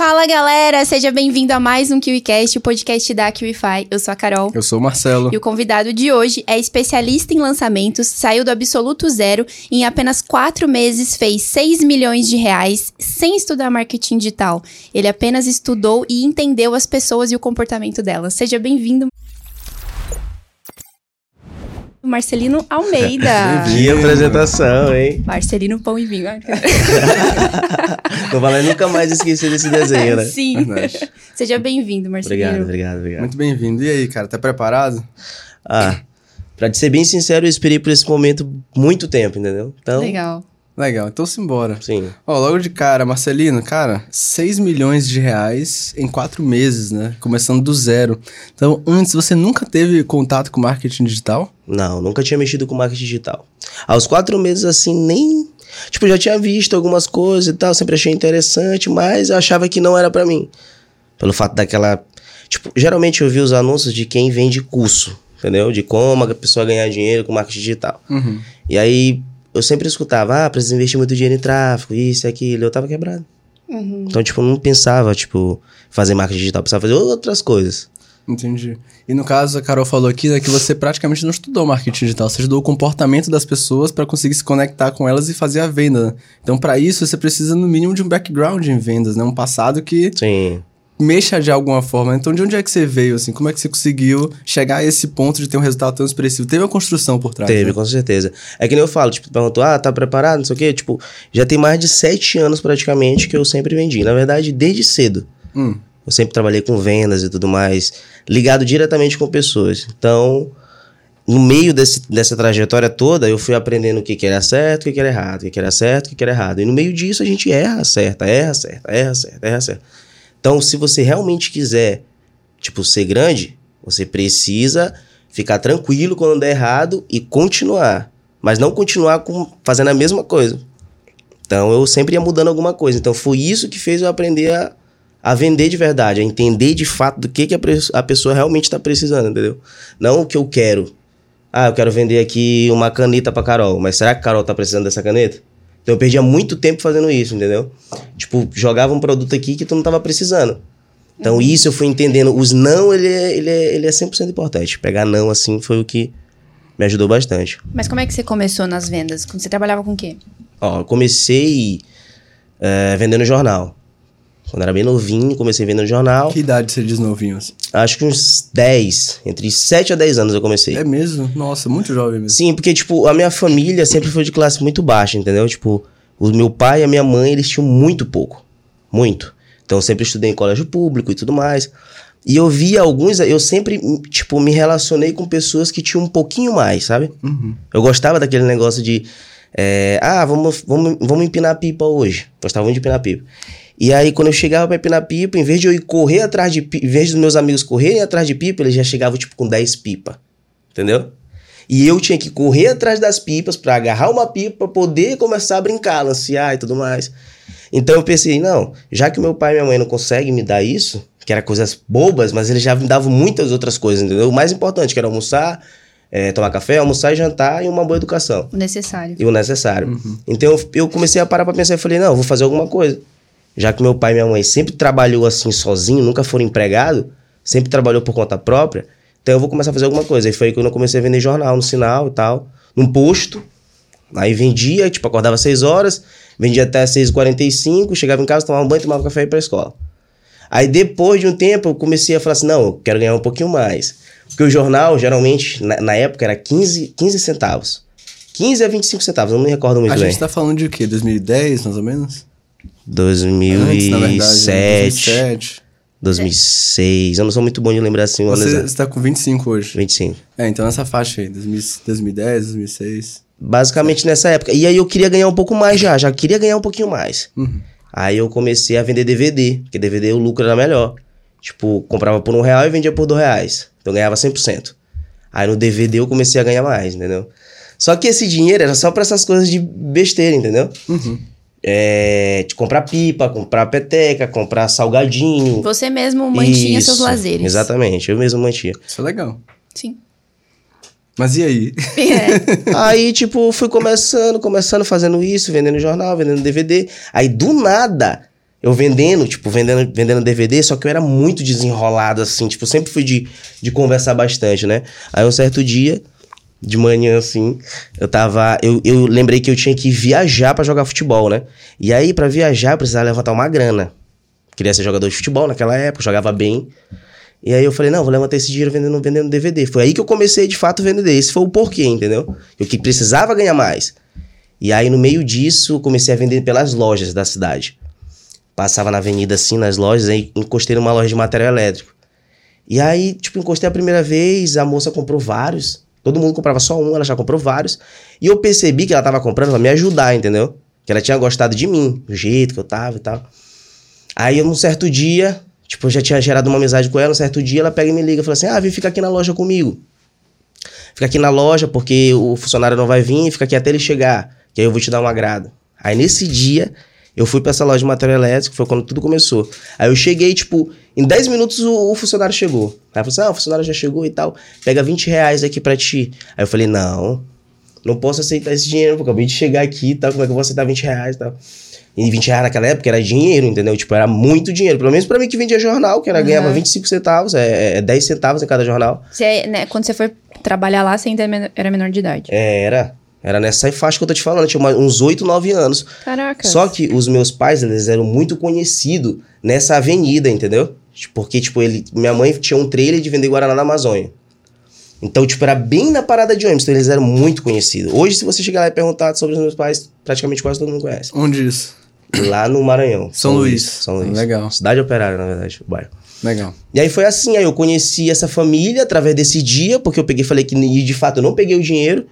Fala galera, seja bem-vindo a mais um KiwiCast, o podcast da KiwiFi. Eu sou a Carol. Eu sou o Marcelo. E o convidado de hoje é especialista em lançamentos, saiu do absoluto zero e em apenas quatro meses fez 6 milhões de reais sem estudar marketing digital. Ele apenas estudou e entendeu as pessoas e o comportamento delas. Seja bem-vindo, Marcelino Almeida. Que apresentação, hein? Marcelino Pão e Vinho. Não vai nunca mais esquecer desse desenho, né? Sim. Seja bem-vindo, Marcelino. Obrigado, obrigado, obrigado. Muito bem-vindo. E aí, cara, tá preparado? Ah, pra te ser bem sincero, eu esperei por esse momento muito tempo, entendeu? Então, Legal. Legal, então simbora. Sim. Ó, logo de cara, Marcelino, cara, 6 milhões de reais em quatro meses, né? Começando do zero. Então, antes, você nunca teve contato com marketing digital? Não, nunca tinha mexido com marketing digital. Aos quatro meses, assim, nem. Tipo, já tinha visto algumas coisas e tal, sempre achei interessante, mas eu achava que não era para mim. Pelo fato daquela. Tipo, geralmente eu vi os anúncios de quem vende curso, entendeu? De como a pessoa ganhar dinheiro com marketing digital. Uhum. E aí eu sempre escutava, ah, precisa investir muito dinheiro em tráfego, isso e aquilo. Eu tava quebrado. Uhum. Então, tipo, eu não pensava, tipo, fazer marketing digital, pensava fazer outras coisas. Entendi. E no caso, a Carol falou aqui né, que você praticamente não estudou marketing digital, você estudou o comportamento das pessoas para conseguir se conectar com elas e fazer a venda. Né? Então, para isso, você precisa no mínimo de um background em vendas, né? Um passado que Sim mexa de alguma forma. Então, de onde é que você veio, assim? Como é que você conseguiu chegar a esse ponto de ter um resultado tão expressivo? Teve uma construção por trás, Teve, né? com certeza. É que nem eu falo, tipo, perguntou, ah, tá preparado, não sei o quê. Tipo, já tem mais de sete anos praticamente que eu sempre vendi. Na verdade, desde cedo. Hum. Eu sempre trabalhei com vendas e tudo mais, ligado diretamente com pessoas. Então, no meio desse, dessa trajetória toda, eu fui aprendendo o que, que era certo, o que, que era errado, o que, que era certo, o que, que era errado. E no meio disso, a gente erra, acerta, erra, acerta, erra, acerta, erra, acerta. Então, se você realmente quiser, tipo, ser grande, você precisa ficar tranquilo quando der errado e continuar. Mas não continuar com, fazendo a mesma coisa. Então, eu sempre ia mudando alguma coisa. Então, foi isso que fez eu aprender a, a vender de verdade, a entender de fato do que, que a, a pessoa realmente está precisando, entendeu? Não o que eu quero. Ah, eu quero vender aqui uma caneta para Carol, mas será que Carol está precisando dessa caneta? Então eu perdia muito tempo fazendo isso, entendeu? Tipo, jogava um produto aqui que tu não tava precisando. Então uhum. isso eu fui entendendo. Os não, ele é, ele, é, ele é 100% importante. Pegar não assim foi o que me ajudou bastante. Mas como é que você começou nas vendas? Você trabalhava com o quê? Ó, eu comecei é, vendendo jornal. Quando era bem novinho, comecei vendendo jornal. Que idade você diz novinho? Assim? Acho que uns 10, entre 7 a 10 anos eu comecei. É mesmo? Nossa, muito jovem mesmo. Sim, porque, tipo, a minha família sempre foi de classe muito baixa, entendeu? Tipo, o meu pai e a minha mãe, eles tinham muito pouco. Muito. Então, eu sempre estudei em colégio público e tudo mais. E eu via alguns, eu sempre, tipo, me relacionei com pessoas que tinham um pouquinho mais, sabe? Uhum. Eu gostava daquele negócio de, é, ah, vamos, vamos, vamos empinar pipa hoje. Gostava muito de empinar pipa. E aí, quando eu chegava pra empinar pipa, em vez de eu ir correr atrás de pipa, em vez dos meus amigos correrem atrás de pipa, eles já chegavam, tipo, com 10 pipa. Entendeu? E eu tinha que correr atrás das pipas para agarrar uma pipa pra poder começar a brincar, lancear e tudo mais. Então eu pensei, não, já que meu pai e minha mãe não conseguem me dar isso, que era coisas bobas, mas eles já me davam muitas outras coisas, entendeu? O mais importante, que era almoçar, é, tomar café, almoçar e jantar e uma boa educação. O necessário. E o necessário. Uhum. Então eu, comecei a parar pra pensar e falei, não, eu vou fazer alguma coisa já que meu pai e minha mãe sempre trabalhou assim sozinho, nunca foram empregado, sempre trabalhou por conta própria, então eu vou começar a fazer alguma coisa. Aí foi quando eu comecei a vender jornal no sinal e tal, num posto. Aí vendia, tipo, acordava às 6 horas, vendia até às 6h45, chegava em casa, tomava um banho, tomava café e ia pra escola. Aí depois de um tempo eu comecei a falar assim, não, eu quero ganhar um pouquinho mais. Porque o jornal, geralmente, na, na época, era 15, 15 centavos. 15 a 25 centavos, eu não me recordo muito a bem. A gente tá falando de o quê? 2010, mais ou menos? 2007. Antes, verdade, 2007. 2006. Eu não sou muito bom de lembrar assim. Você está com 25 hoje. 25. É, então nessa faixa aí, 2010, 2006. Basicamente nessa época. E aí eu queria ganhar um pouco mais já, já queria ganhar um pouquinho mais. Uhum. Aí eu comecei a vender DVD, porque DVD o lucro era melhor. Tipo, comprava por um real e vendia por dois reais. Então eu ganhava 100%. Aí no DVD eu comecei a ganhar mais, entendeu? Só que esse dinheiro era só para essas coisas de besteira, entendeu? Uhum é, de comprar pipa, comprar peteca, comprar salgadinho. Você mesmo mantinha Isso, seus lazeres. Exatamente, eu mesmo mantinha. Isso é legal. Sim. Mas e aí? É. aí, tipo, fui começando, começando fazendo isso, vendendo jornal, vendendo DVD. Aí, do nada, Eu vendendo, tipo, vendendo, vendendo DVD, só que eu era muito desenrolado, assim, tipo, sempre fui de, de conversar bastante, né? Aí um certo dia, de manhã, assim, eu tava. Eu, eu lembrei que eu tinha que viajar pra jogar futebol, né? E aí, pra viajar, eu precisava levantar uma grana. Queria ser jogador de futebol naquela época, jogava bem. E aí eu falei, não, vou levantar esse dinheiro vendendo, vendendo DVD. Foi aí que eu comecei, de fato, a vender. Esse foi o porquê, entendeu? Eu que precisava ganhar mais. E aí, no meio disso, eu comecei a vender pelas lojas da cidade. Passava na avenida, assim, nas lojas, aí encostei numa loja de material elétrico. E aí, tipo, encostei a primeira vez, a moça comprou vários. Todo mundo comprava só um, ela já comprou vários. E eu percebi que ela tava comprando pra me ajudar, entendeu? Que ela tinha gostado de mim, do jeito que eu tava e tal. Aí, num certo dia, tipo, eu já tinha gerado uma amizade com ela, um certo dia ela pega e me liga e fala assim: Ah, vem ficar aqui na loja comigo. Fica aqui na loja porque o funcionário não vai vir, fica aqui até ele chegar, que aí eu vou te dar um agrado. Aí nesse dia, eu fui pra essa loja de material elétrico, foi quando tudo começou. Aí eu cheguei, tipo, em 10 minutos o, o funcionário chegou. Aí eu falei assim: Ah, o funcionário já chegou e tal, pega 20 reais aqui pra ti. Aí eu falei: Não, não posso aceitar esse dinheiro, porque eu acabei de chegar aqui e tal, como é que eu vou aceitar 20 reais e tal. E 20 reais naquela época era dinheiro, entendeu? Tipo, era muito dinheiro. Pelo menos pra mim que vendia jornal, que era, Uhum. ganhava 25 centavos, é, é 10 centavos em cada jornal. Você, né, quando você foi trabalhar lá, você ainda era menor de idade. É, era. Era nessa faixa que eu tô te falando, tinha uns 8, 9 anos. Caraca. Só que os meus pais, eles eram muito conhecidos nessa avenida, entendeu? Porque, tipo, ele, minha mãe tinha um trailer de vender Guaraná na Amazônia. Então, tipo, era bem na parada de ônibus, então eles eram muito conhecidos. Hoje, se você chegar lá e perguntar sobre os meus pais, praticamente quase todo mundo conhece. Onde isso? Lá no Maranhão. São Luís. São Luís. Legal. Cidade operária, na verdade, o bairro. Legal. E aí foi assim, aí eu conheci essa família através desse dia, porque eu peguei e falei que e de fato eu não peguei o dinheiro.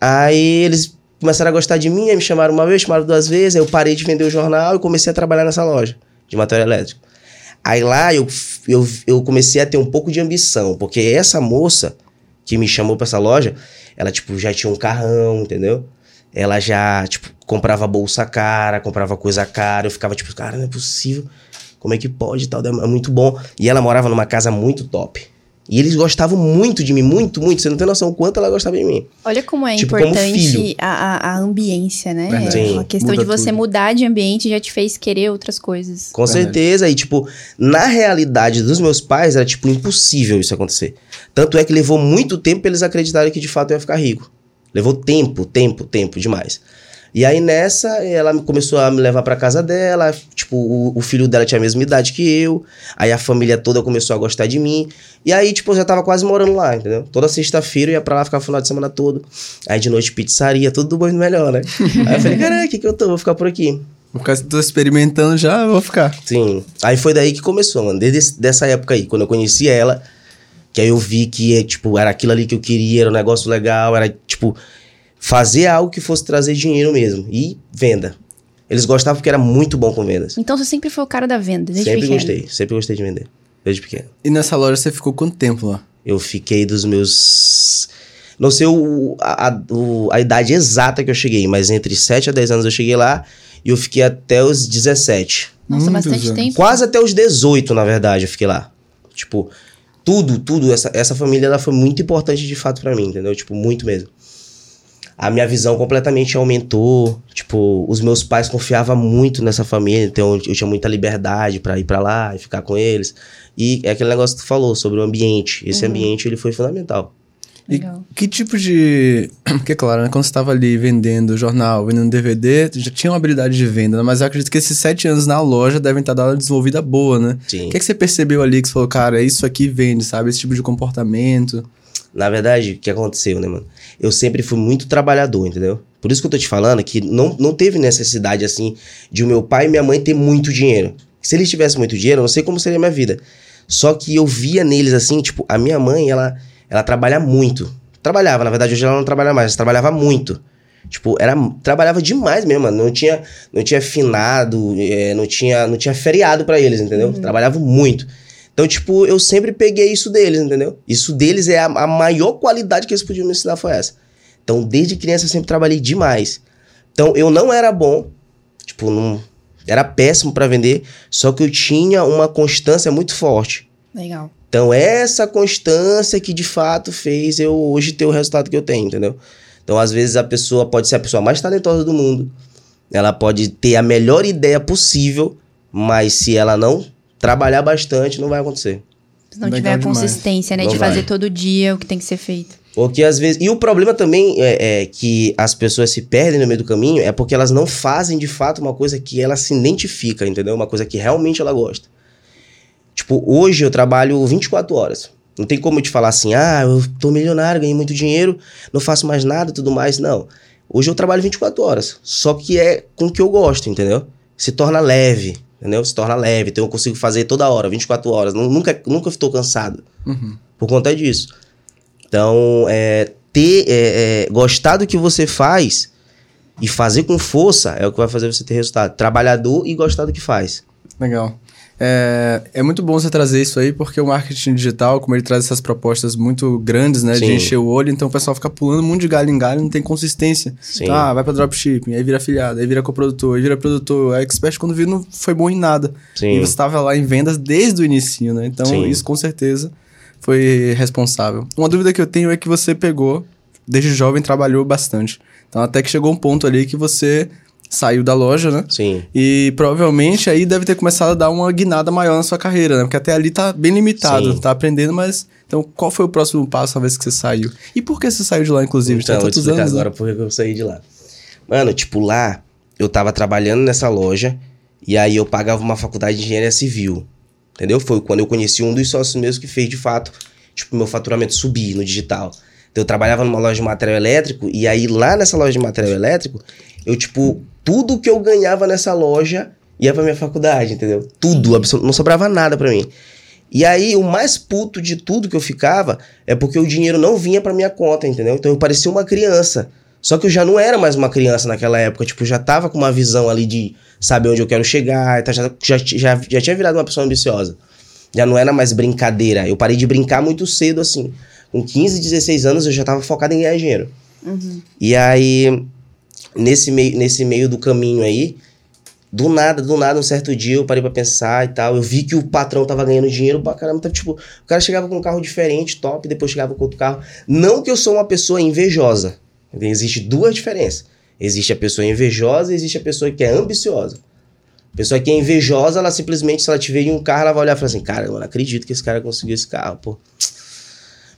Aí eles começaram a gostar de mim, aí me chamaram uma vez, chamaram duas vezes, aí eu parei de vender o jornal e comecei a trabalhar nessa loja de material elétrico. Aí lá eu, eu, eu comecei a ter um pouco de ambição, porque essa moça que me chamou pra essa loja, ela, tipo, já tinha um carrão, entendeu? Ela já, tipo, comprava bolsa cara, comprava coisa cara. Eu ficava, tipo, cara, não é possível. Como é que pode e tal? É muito bom. E ela morava numa casa muito top. E eles gostavam muito de mim, muito, muito. Você não tem noção o quanto ela gostava de mim. Olha como é Tipo, como importante filho. a, a, a ambiência, né? Verdade. Sim. A questão Muda de você tudo. mudar de ambiente já te fez querer outras coisas. Com Verdade. certeza. E, tipo, na realidade dos meus pais, era, tipo, impossível isso acontecer. Tanto é que levou muito tempo pra eles acreditarem que de fato eu ia ficar rico. Levou tempo, tempo, tempo demais. E aí nessa, ela começou a me levar pra casa dela. Tipo, o, o filho dela tinha a mesma idade que eu. Aí a família toda começou a gostar de mim. E aí, tipo, eu já tava quase morando lá, entendeu? Toda sexta-feira eu ia pra lá ficar o final de semana todo. Aí de noite pizzaria, tudo do bom e do melhor, né? aí eu falei, caraca, que que eu tô? Vou ficar por aqui. Vou ficar tô experimentando já, eu vou ficar. Sim. Aí foi daí que começou, mano. Desde esse- dessa época aí, quando eu conheci ela, que aí eu vi que, tipo, era aquilo ali que eu queria, era um negócio legal, era, tipo, fazer algo que fosse trazer dinheiro mesmo. E venda. Eles gostavam porque era muito bom com vendas. Então você sempre foi o cara da venda, desde sempre pequeno. gostei, sempre gostei de vender. Desde pequeno. E nessa loja você ficou quanto tempo lá? Eu fiquei dos meus. Não sei o, a, a- o- a idade exata que eu cheguei, mas entre 7 a 10 anos eu cheguei lá e eu fiquei até os 17. Nossa, Muitos bastante anos. tempo. Quase até os 18, na verdade, eu fiquei lá. Tipo, tudo, tudo. Essa, essa família ela foi muito importante de fato pra mim, entendeu? Tipo, muito mesmo. A minha visão completamente aumentou. Tipo, os meus pais confiavam muito nessa família, então eu tinha muita liberdade pra ir pra lá e ficar com eles. E é aquele negócio que tu falou sobre o ambiente. Esse ambiente ele foi fundamental. Legal. E que tipo de. Porque, claro, né, quando você estava ali vendendo jornal, vendendo DVD, você já tinha uma habilidade de venda, né? mas eu acredito que esses sete anos na loja devem estar dando uma desenvolvida boa, né? Sim. O que, é que você percebeu ali que você falou, cara, isso aqui vende, sabe? Esse tipo de comportamento. Na verdade, o que aconteceu, né, mano? Eu sempre fui muito trabalhador, entendeu? Por isso que eu tô te falando que não, não teve necessidade, assim, de o meu pai e minha mãe ter muito dinheiro. Se eles tivessem muito dinheiro, eu não sei como seria a minha vida. Só que eu via neles, assim, tipo, a minha mãe, ela, ela trabalha muito. Trabalhava, na verdade, hoje ela não trabalha mais, mas trabalhava muito. Tipo, era, trabalhava demais mesmo, mano. Não tinha, não tinha finado, eh, não, tinha, não tinha feriado pra eles, entendeu? Trabalhavam muito. Então, tipo, eu sempre peguei isso deles, entendeu? Isso deles é a, a maior qualidade que eles podiam me ensinar foi essa. Então, desde criança eu sempre trabalhei demais. Então, eu não era bom, tipo, não, era péssimo pra vender, só que eu tinha uma constância muito forte. Legal. Então, essa constância que de fato fez eu hoje ter o resultado que eu tenho, entendeu? Então, às vezes, a pessoa pode ser a pessoa mais talentosa do mundo, ela pode ter a melhor ideia possível, Mas se ela não trabalhar bastante, não vai acontecer. Se não Legal tiver a demais. consistência, né? Não de vai. fazer todo dia o que tem que ser feito. Porque às vezes. E o problema também é, é que as pessoas se perdem no meio do caminho é porque elas não fazem de fato uma coisa que ela se identifica, entendeu? Uma coisa que realmente ela gosta. Tipo, hoje eu trabalho 24 horas. Não tem como eu te falar assim, ah, eu tô milionário, ganhei muito dinheiro, não faço mais nada e tudo mais. Não. Hoje eu trabalho 24 horas. Só que é com o que eu gosto, entendeu? Se torna leve, entendeu? Se torna leve. Então eu consigo fazer toda hora, 24 horas. Nu- Nunca, nunca estou cansado Uhum. por conta disso. Então, é, ter, é, é, gostar do que você faz e fazer com força é o que vai fazer você ter resultado. Trabalhador e gostar do que faz. Legal. É, é muito bom você trazer isso aí, porque o marketing digital, como ele traz essas propostas muito grandes, né? De Sim. encher o olho, então o pessoal fica pulando muito de galho em galho, não tem consistência. Sim. Então, ah, vai pra dropshipping, aí vira afiliado, aí vira coprodutor, aí vira produtor. A expert, quando vira, não foi bom em nada. Sim. E você estava lá em vendas desde o início, né? Então, Sim. isso com certeza foi responsável. Uma dúvida que eu tenho é que você pegou, desde jovem, trabalhou bastante. Então, até que chegou um ponto ali que você saiu da loja, né? Sim. E provavelmente aí deve ter começado a dar uma guinada maior na sua carreira, né? Porque até ali tá bem limitado, Sim. tá aprendendo, mas. Então, qual foi o próximo passo uma vez que você saiu? E por que você saiu de lá, inclusive? Então, vou te explicar anos, né? agora por que eu saí de lá. Mano, tipo, lá eu tava trabalhando nessa loja e aí eu pagava uma faculdade de engenharia civil. Entendeu? Foi quando eu conheci um dos sócios meus que fez de fato, tipo, meu faturamento subir no digital. Então eu trabalhava numa loja de material elétrico e aí lá nessa loja de material elétrico, eu, tipo, tudo que eu ganhava nessa loja ia pra minha faculdade, entendeu? Tudo, não sobrava nada pra mim. E aí, o mais puto de tudo que eu ficava é porque o dinheiro não vinha pra minha conta, entendeu? Então eu parecia uma criança. Só que eu já não era mais uma criança naquela época, tipo, já tava com uma visão ali de saber onde eu quero chegar, já, já, já, já tinha virado uma pessoa ambiciosa. Já não era mais brincadeira. Eu parei de brincar muito cedo, assim. Com 15, 16 anos eu já tava focado em ganhar dinheiro. E aí, nesse meio, nesse meio do caminho aí, do nada, do nada, um certo dia eu parei pra pensar e tal. Eu vi que o patrão tava ganhando dinheiro pra caramba. Então, tipo, o cara chegava com um carro diferente, top, depois chegava com outro carro. Não que eu sou uma pessoa invejosa. Existe duas diferenças. Existe a pessoa invejosa e existe a pessoa que é ambiciosa. A pessoa que é invejosa, ela simplesmente, se ela te ver em um carro, ela vai olhar e falar assim: Cara, eu não acredito que esse cara conseguiu esse carro, pô.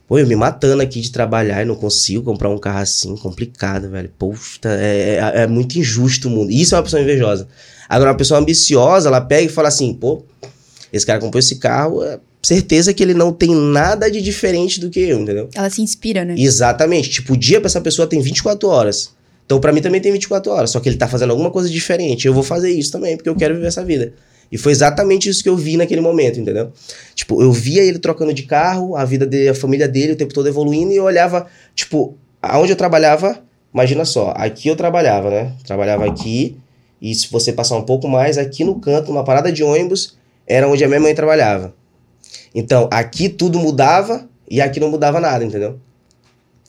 Pô, eu me matando aqui de trabalhar e não consigo comprar um carro assim, complicado, velho. Poxa, é, é, é muito injusto o mundo. Isso é uma pessoa invejosa. Agora, uma pessoa ambiciosa, ela pega e fala assim, pô, esse cara comprou esse carro, é certeza que ele não tem nada de diferente do que eu, entendeu? Ela se inspira, né? Exatamente. Tipo, o dia pra essa pessoa tem 24 horas. Então, pra mim também tem 24 horas. Só que ele tá fazendo alguma coisa diferente. Eu vou fazer isso também, porque eu quero viver essa vida. E foi exatamente isso que eu vi naquele momento, entendeu? Tipo, eu via ele trocando de carro, a vida dele, a família dele, o tempo todo evoluindo, e eu olhava, tipo, aonde eu trabalhava, imagina só, aqui eu trabalhava, né? Trabalhava aqui, e se você passar um pouco mais, aqui no canto, numa parada de ônibus, era onde a minha mãe trabalhava. Então, aqui tudo mudava e aqui não mudava nada, entendeu?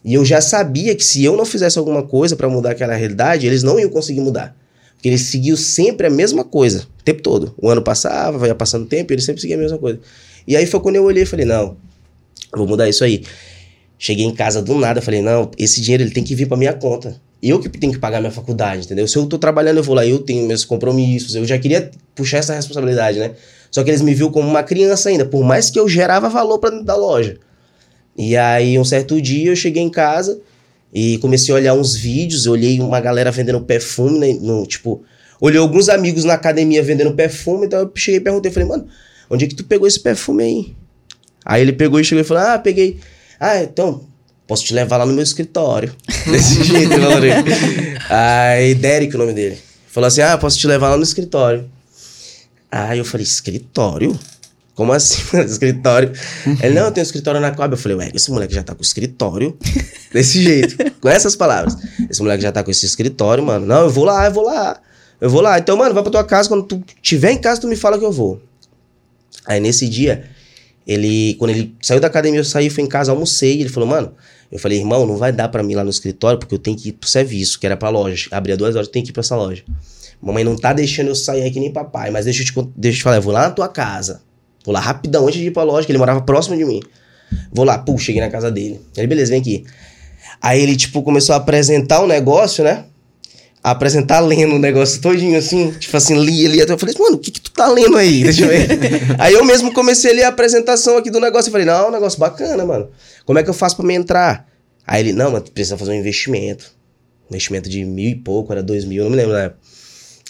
E eu já sabia que se eu não fizesse alguma coisa pra mudar aquela realidade, eles não iam conseguir mudar. Eles seguiam sempre a mesma coisa, o tempo todo. O ano passava, ia passando tempo, e eles sempre seguiam a mesma coisa. E aí foi quando eu olhei e falei, não, vou mudar isso aí. Cheguei em casa do nada, falei, não, esse dinheiro ele tem que vir pra minha conta. Eu que tenho que pagar minha faculdade, entendeu? Se eu tô trabalhando, eu vou lá, eu tenho meus compromissos, eu já queria puxar essa responsabilidade, né? Só que eles me viu como uma criança ainda, por mais que eu gerava valor pra dentro da loja. E aí, um certo dia, eu cheguei em casa e comecei a olhar uns vídeos, eu olhei uma galera vendendo perfume, né, no, tipo, olhei alguns amigos na academia vendendo perfume, então eu cheguei e perguntei, falei, mano, onde é que tu pegou esse perfume aí? Aí ele pegou e chegou e falou, ah, peguei. Ah, então, posso te levar lá no meu escritório. Desse jeito, ele falou. Aí, Derek, o nome dele. Falou assim, ah, posso te levar lá no escritório. Aí eu falei, escritório? Como assim, escritório? Ele, não, eu tenho escritório na Coab. Eu falei, ué, esse moleque já tá com escritório. Desse jeito, com essas palavras. Esse moleque já tá com esse escritório, mano. Não, eu vou lá, eu vou lá. Eu vou lá. Então, mano, vai pra tua casa. Quando tu tiver em casa, tu me fala que eu vou. Aí nesse dia, ele, quando ele saiu da academia, eu saí, fui em casa, almocei. Ele falou, mano, eu falei, irmão, não vai dar pra mim lá no escritório, porque eu tenho que ir pro serviço, que era pra loja. Abria duas horas, eu tenho que ir pra essa loja. Mamãe não tá deixando eu sair aqui nem papai, mas deixa eu te, deixa eu te falar, eu vou lá na tua casa. Vou lá rapidão, antes de ir pra loja, que ele morava próximo de mim. Vou lá, pô, cheguei na casa dele. Ele, beleza, vem aqui. Aí ele, tipo, começou a apresentar um negócio, né? apresentar lendo o negócio todinho assim, tipo assim, li, li, eu falei, mano, o que que tu tá lendo aí? Deixa eu ver. aí eu mesmo comecei a ler a apresentação aqui do negócio, eu falei, não, é um negócio bacana, mano. Como é que eu faço pra me entrar? Aí ele, não, mas precisa fazer um investimento. Investimento de mil e pouco, era dois mil, eu não me lembro na época.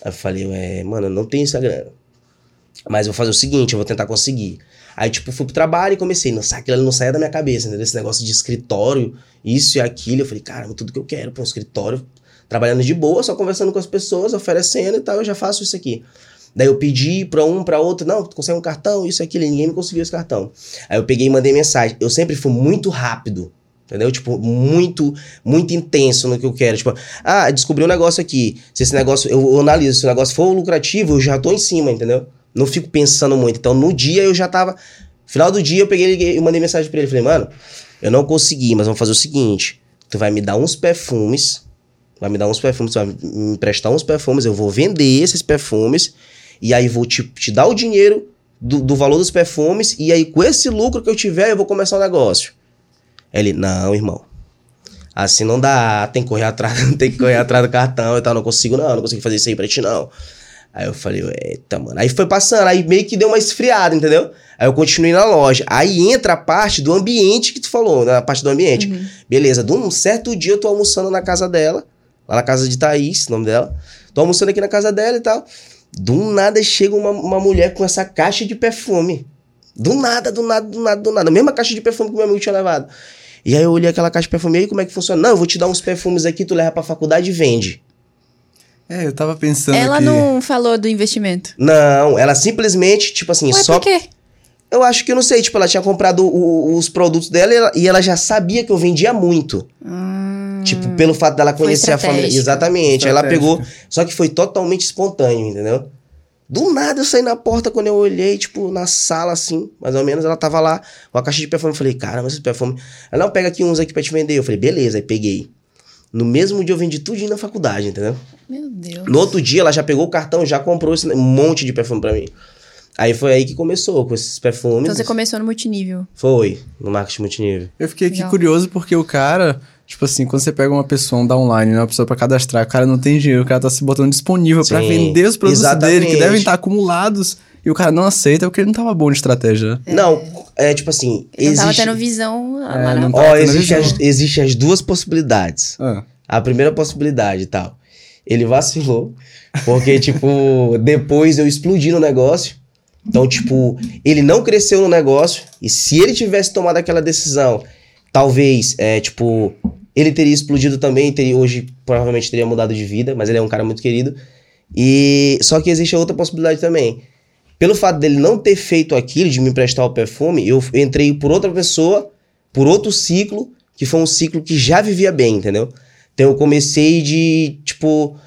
Aí eu falei, é, mano, eu não tenho Instagram. Mas eu vou fazer o seguinte, eu vou tentar conseguir. Aí, tipo, fui pro trabalho e comecei. Não, aquilo não saia da minha cabeça, entendeu? Esse negócio de escritório, isso e aquilo. Eu falei, cara, tudo que eu quero, pô, um escritório, trabalhando de boa, só conversando com as pessoas, oferecendo e tal, eu já faço isso aqui. Daí eu pedi pra um, pra outro, não, tu consegue um cartão, isso e aquilo, e ninguém me conseguiu esse cartão. Aí eu peguei e mandei mensagem. Eu sempre fui muito rápido, entendeu? Tipo, muito, muito intenso no que eu quero. Tipo, ah, descobri um negócio aqui. Se esse negócio, eu, eu analiso, se o negócio for lucrativo, eu já tô em cima, entendeu? Não fico pensando muito. Então, no dia eu já tava. Final do dia eu peguei e mandei mensagem pra ele. Falei, mano, eu não consegui, mas vamos fazer o seguinte: tu vai me dar uns perfumes. Vai me dar uns perfumes, tu vai me emprestar uns perfumes, eu vou vender esses perfumes. E aí vou te, te dar o dinheiro do, do valor dos perfumes. E aí, com esse lucro que eu tiver, eu vou começar o negócio. Ele, não, irmão. Assim não dá, tem que correr atrás, tem que correr atrás do cartão e tal. Não consigo, não, não consigo fazer isso aí pra ti, não. Aí eu falei, eita, mano. Aí foi passando, aí meio que deu uma esfriada, entendeu? Aí eu continuei na loja. Aí entra a parte do ambiente que tu falou, né? A parte do ambiente. Uhum. Beleza, de um certo dia eu tô almoçando na casa dela, lá na casa de Thaís, o nome dela. Tô almoçando aqui na casa dela e tal. Do nada chega uma, uma mulher com essa caixa de perfume. Do nada, do nada, do nada, do nada. A mesma caixa de perfume que meu amigo tinha levado. E aí eu olhei aquela caixa de perfume, e aí como é que funciona? Não, eu vou te dar uns perfumes aqui, tu leva pra faculdade e vende. É, eu tava pensando Ela que... não falou do investimento. Não, ela simplesmente, tipo assim, Ué, só. por quê? Eu acho que eu não sei, tipo, ela tinha comprado o- os produtos dela e ela, e ela já sabia que eu vendia muito. Hum, Tipo, pelo fato dela conhecer a família. Exatamente. Aí ela pegou. Só que foi totalmente espontâneo, entendeu? Do nada eu saí na porta quando eu olhei, tipo, na sala assim, mais ou menos, ela tava lá com a caixa de perfume. Eu falei, caramba, esse perfume. Ela não pega aqui uns aqui pra te vender. Eu falei, beleza, aí peguei. No mesmo dia eu vendi tudinho na faculdade, entendeu? Meu Deus. No outro dia ela já pegou o cartão, já comprou esse um monte de perfume pra mim. Aí foi aí que começou com esses perfumes. Então você começou no multinível. Foi, no marketing multinível. Eu fiquei aqui Legal. curioso porque o cara, tipo assim, quando você pega uma pessoa, um downline, né, uma pessoa pra cadastrar, o cara não tem dinheiro, o cara tá se botando disponível pra Sim, vender os produtos dele, que exatamente. devem estar acumulados, e o cara não aceita porque ele não tava bom de estratégia. né? Não, é tipo assim. Eu não tava existe- tendo visão lá É, na não tendo existe visão. as, existe as duas possibilidades. Ah, A primeira possibilidade e tal. Ele vacilou, porque, tipo, depois eu explodi no negócio. Então, tipo, ele não cresceu no negócio. E se ele tivesse tomado aquela decisão, talvez, é, tipo, ele teria explodido também. Teria, hoje, provavelmente, teria mudado de vida. Mas ele é um cara muito querido. E só que existe a outra possibilidade também. Pelo fato dele não ter feito aquilo, de me emprestar o perfume, eu entrei por outra pessoa, por outro ciclo, que foi um ciclo que já vivia bem, entendeu? Então eu comecei de, tipo,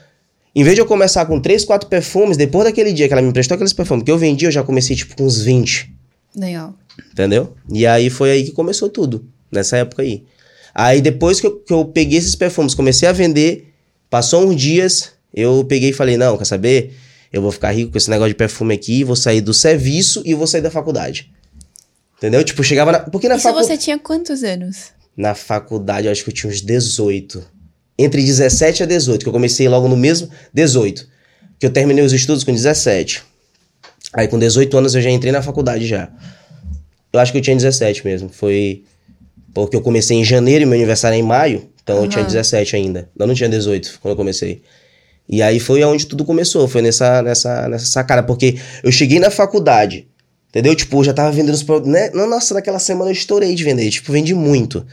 em vez de eu começar com 3, 4 perfumes, depois daquele dia que ela me emprestou aqueles perfumes que eu vendi, eu já comecei, tipo, com uns 20, Legal. entendeu? E aí foi aí que começou tudo, nessa época aí. Aí depois que eu, que eu peguei esses perfumes, comecei a vender, passou uns dias, eu peguei e falei, não, quer saber? Eu vou ficar rico com esse negócio de perfume aqui, vou sair do serviço e vou sair da faculdade. Entendeu? Tipo, chegava na... Porque na Isso faculdade... você tinha quantos anos? Na faculdade, eu acho que eu tinha uns 18. Entre 17 a 18, que eu comecei logo no mesmo 18. Que eu terminei os estudos com 17. Aí com 18 anos eu já entrei na faculdade já. Eu acho que eu tinha 17 mesmo. Foi porque eu comecei em janeiro e meu aniversário é em maio. Então eu tinha Aham. 17 ainda. Eu não tinha 18 quando eu comecei. E aí foi onde tudo começou. Foi nessa, nessa, nessa sacada. Porque eu cheguei na faculdade. Entendeu? Tipo, já tava vendendo os produtos. Né? Nossa, naquela semana eu estourei de vender. Tipo, vendi muito.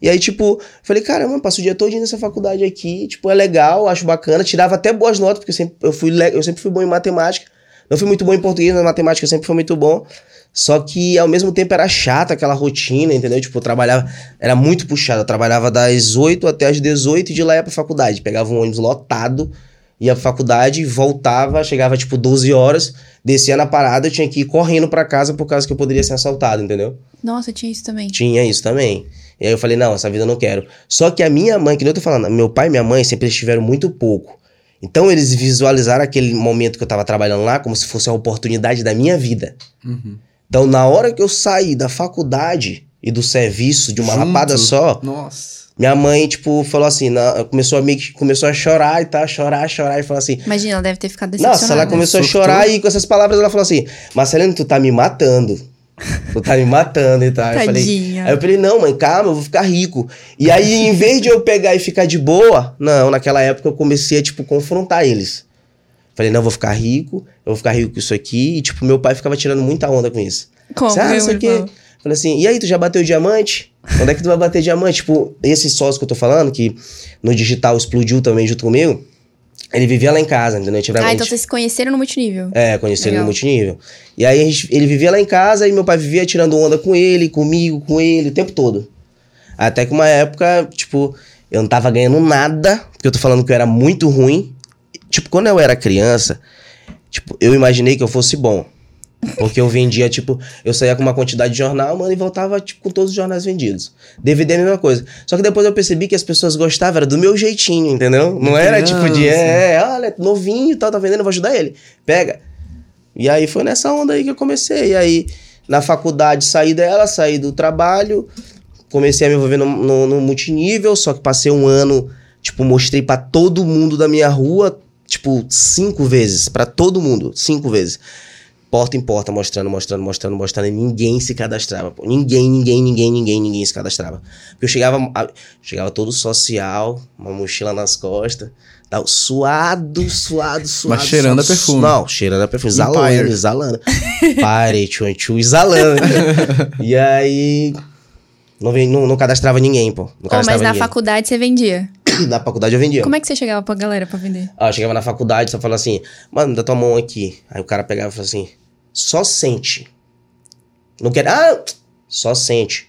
E aí, tipo, falei, caramba, passo o dia todo nessa faculdade aqui. Tipo, é legal, acho bacana. Tirava até boas notas, porque eu sempre, eu fui, eu sempre fui bom em matemática. Não fui muito bom em português, mas matemática sempre fui muito bom. Só que ao mesmo tempo era chata aquela rotina, entendeu? Tipo, eu trabalhava, era muito puxado. Eu trabalhava das 8 até as 18 e de lá ia pra faculdade. Pegava um ônibus lotado, ia pra faculdade, voltava, chegava tipo 12 horas, descia na parada, eu tinha que ir correndo pra casa por causa que eu poderia ser assaltado, entendeu? Nossa, tinha isso também. Tinha isso também. E aí eu falei, não, essa vida eu não quero. Só que a minha mãe, que nem eu tô falando, meu pai e minha mãe sempre estiveram muito pouco. Então eles visualizaram aquele momento que eu tava trabalhando lá como se fosse a oportunidade da minha vida. uhum. Então, na hora que eu saí da faculdade, e do serviço de uma Junto? lapada só, Nossa. Minha mãe, tipo, falou assim, na- começou a meio que começou a chorar e tá, chorar, chorar, e falou assim. Imagina, ela deve ter ficado decepcionada. Nossa, ela começou a chorar e com essas palavras ela falou assim: Marcelino, tu tá me matando. Tu tá me matando e tal. Eu falei, Tadinha. aí eu falei, não, mãe, calma, eu vou ficar rico. E aí, em vez de eu pegar e ficar de boa, não, naquela época eu comecei a, tipo, confrontar eles. Falei, não, eu vou ficar rico, eu vou ficar rico com isso aqui. E, tipo, meu pai ficava tirando muita onda com isso. Como, Você, ah, isso aqui. Falei assim, e aí, tu já bateu diamante? Quando é que tu vai bater diamante? Tipo, esse sócio que eu tô falando, que no digital explodiu também junto comigo, ele vivia lá em casa, entendeu? Ah, então vocês se conheceram no multinível. É, conheci ele Legal. no multinível. E aí gente- ele vivia lá em casa e meu pai vivia tirando onda com ele, comigo, com ele, o tempo todo. Até que uma época, tipo, eu não tava ganhando nada, porque eu tô falando que eu era muito ruim. Tipo, quando eu era criança, tipo, eu imaginei que eu fosse bom. Porque eu vendia, tipo, eu saía com uma quantidade de jornal, mano, e voltava, tipo, com todos os jornais vendidos. DVD é a mesma coisa. Só que depois eu percebi que as pessoas gostavam, era do meu jeitinho, entendeu? Não era tipo de, Criança. é, olha, novinho e tal, tá vendendo, vou ajudar ele. Pega. E aí foi nessa onda aí que eu comecei. E aí, na faculdade, saí dela, saí do trabalho, comecei a me envolver no, no, no multinível, só que passei um ano, tipo, mostrei pra todo mundo da minha rua, tipo, cinco vezes, pra todo mundo, cinco vezes. Porta em porta, mostrando, mostrando, mostrando, mostrando, e ninguém se cadastrava, pô. Ninguém, ninguém, ninguém, ninguém, ninguém se cadastrava. Porque eu chegava, a- chegava todo social, uma mochila nas costas, tal, suado, suado, suado. cheirando suado, a perfume. Não, cheirando a perfume, exalando, exalando. Pare, tchu, tchu, exalando. e aí, não, não, não cadastrava ninguém, pô. Não Oh, mas cadastrava na ninguém. faculdade você vendia. Na faculdade eu vendia. Como é que você chegava pra galera pra vender? Ah, eu chegava na faculdade, só falava assim, mano, dá tua mão aqui. Aí o cara pegava e falava assim, só sente. Não quer. Ah, só sente.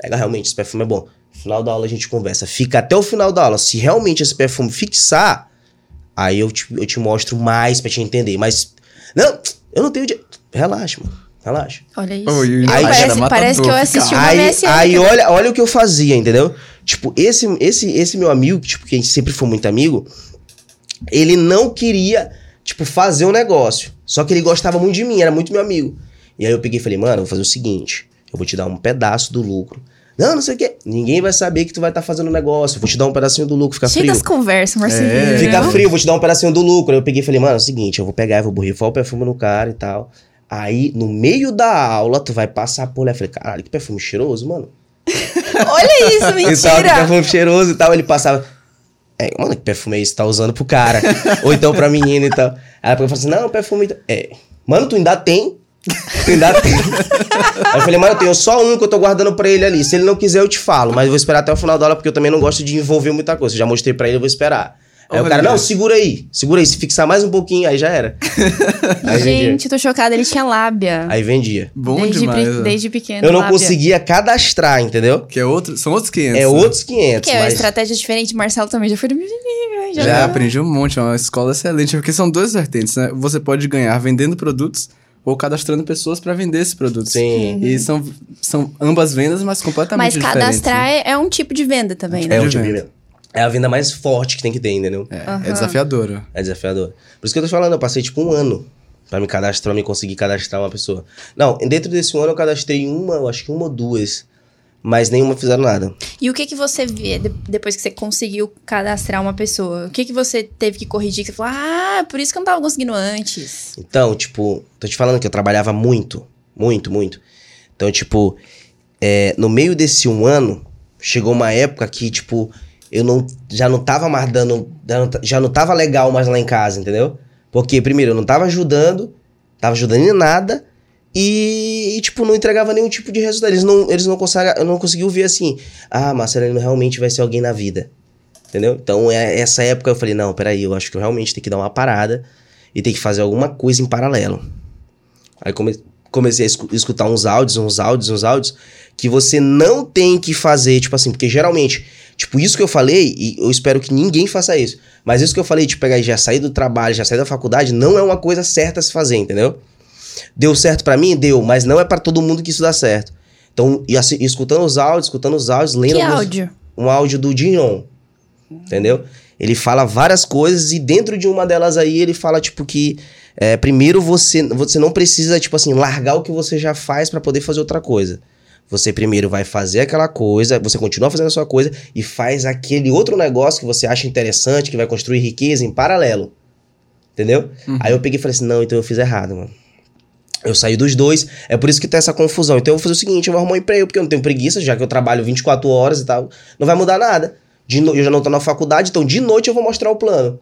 Pega realmente, esse perfume é bom. No final da aula a gente conversa. Fica até o final da aula. Se realmente esse perfume fixar, aí eu te, eu te mostro mais pra te entender. Mas, não, eu não tenho. Relaxa, mano. Relaxa. Olha isso. Oi, Eu- aí parece, parece que eu fica- assisti uma Aí, MSN. aí olha, olha o que eu fazia, entendeu? Tipo, esse, esse, esse meu amigo, tipo, que a gente sempre foi muito amigo, ele não queria, tipo, fazer um negócio. Só que ele gostava muito de mim, era muito meu amigo. E aí eu peguei e falei, mano, eu vou fazer o seguinte: eu vou te dar um pedaço do lucro. Não, não sei o quê. Ninguém vai saber que tu vai estar fazendo um negócio. Eu vou te dar um pedacinho do lucro, fica Cheio frio. das conversas, Marcelinho. É. Fica viu? frio, vou te dar um pedacinho do lucro. Aí eu peguei e falei, mano, é o seguinte, eu vou pegar, eu vou borrifar o perfume no cara e tal. Aí, no meio da aula, tu vai passar por lá. Eu falei, caralho, que perfume cheiroso, mano. Olha isso, E tal, que mentira. perfume cheiroso e tal. Ele passava. É, mano, que perfume é esse tá usando pro cara? Ou então pra menina e tal. Aí ela falou assim: não, perfume. É. Mano, tu ainda tem? Tu ainda tem? Aí eu falei, mano, eu tenho só um que eu tô guardando pra ele ali. Se ele não quiser, eu te falo. Mas eu vou esperar até o final da aula, porque eu também não gosto de envolver muita coisa. Eu já mostrei pra ele, eu vou esperar. Aí o cara, não, segura aí. Segura aí. Se fixar mais um pouquinho, aí já era. Aí. Gente, tô chocada, ele tinha lábia. Aí vendia. Bom desde, demais. pe- ó. desde pequeno. Eu não lábia. conseguia cadastrar, entendeu? Que é outro, são outros 500. É né? outros 500. Que é uma mas... estratégia diferente. Marcelo também já foi do meu nível. Já, Já aprendi um monte, é uma escola excelente, porque são duas vertentes, né? Você pode ganhar vendendo produtos ou cadastrando pessoas pra vender esses produtos. Sim. E são, são ambas vendas, mas completamente Mas diferentes. cadastrar né? é, é um tipo de venda também, né? É, o de tipo de venda. É a venda mais forte que tem que ter, entendeu? É, Aham. é desafiadora. É desafiador. Por isso que eu tô te falando, eu passei tipo um ano pra me cadastrar, pra me conseguir cadastrar uma pessoa. Não, dentro desse ano eu cadastrei uma, eu acho que uma ou duas. Mas nenhuma fizeram nada. E o que que você vê de- depois que você conseguiu cadastrar uma pessoa? O que que você teve que corrigir? Que você falou, ah, por isso que eu não tava conseguindo antes. Então, tipo, tô te falando que eu trabalhava muito, muito, muito. Então, tipo, é, no meio desse um ano, chegou uma época que, tipo, eu não, já não tava mais dando, já não, tava legal mais lá em casa, entendeu? Porque, primeiro, eu não tava ajudando, tava ajudando em nada, e, e, tipo, não entregava nenhum tipo de resultado. Eles não, eles não, conseguem, eu não conseguiam ver assim, ah, Marcelino realmente vai ser alguém na vida. Entendeu? Então, é, essa época eu falei, não, peraí, eu acho que eu realmente tenho que dar uma parada e ter que fazer alguma coisa em paralelo. Aí come- comecei a escu- escutar uns áudios, uns áudios, uns áudios, que você não tem que fazer, tipo assim, porque geralmente, tipo, isso que eu falei, e eu espero que ninguém faça isso, mas isso que eu falei, de pegar e já sair do trabalho, já sair da faculdade, não é uma coisa certa a se fazer, entendeu? Deu certo pra mim? Deu, mas não é pra todo mundo que isso dá certo. Então, e assi- escutando os áudios, escutando os áudios, lendo Que alguns- áudio? um áudio do Dinon. Entendeu? Ele fala várias coisas e dentro de uma delas aí ele fala, tipo, que é, primeiro você, você não precisa, tipo assim, largar o que você já faz pra poder fazer outra coisa. Você primeiro vai fazer aquela coisa, você continua fazendo a sua coisa e faz aquele outro negócio que você acha interessante, que vai construir riqueza em paralelo. Entendeu? Uhum. Aí eu peguei e falei assim: não, então eu fiz errado, mano. Eu saí dos dois, é por isso que tem essa confusão. Então eu vou fazer o seguinte: eu vou arrumar um emprego, porque eu não tenho preguiça, já que eu trabalho 24 horas e tal. Não vai mudar nada. De no... Eu já não tô na faculdade, então de noite eu vou mostrar o plano.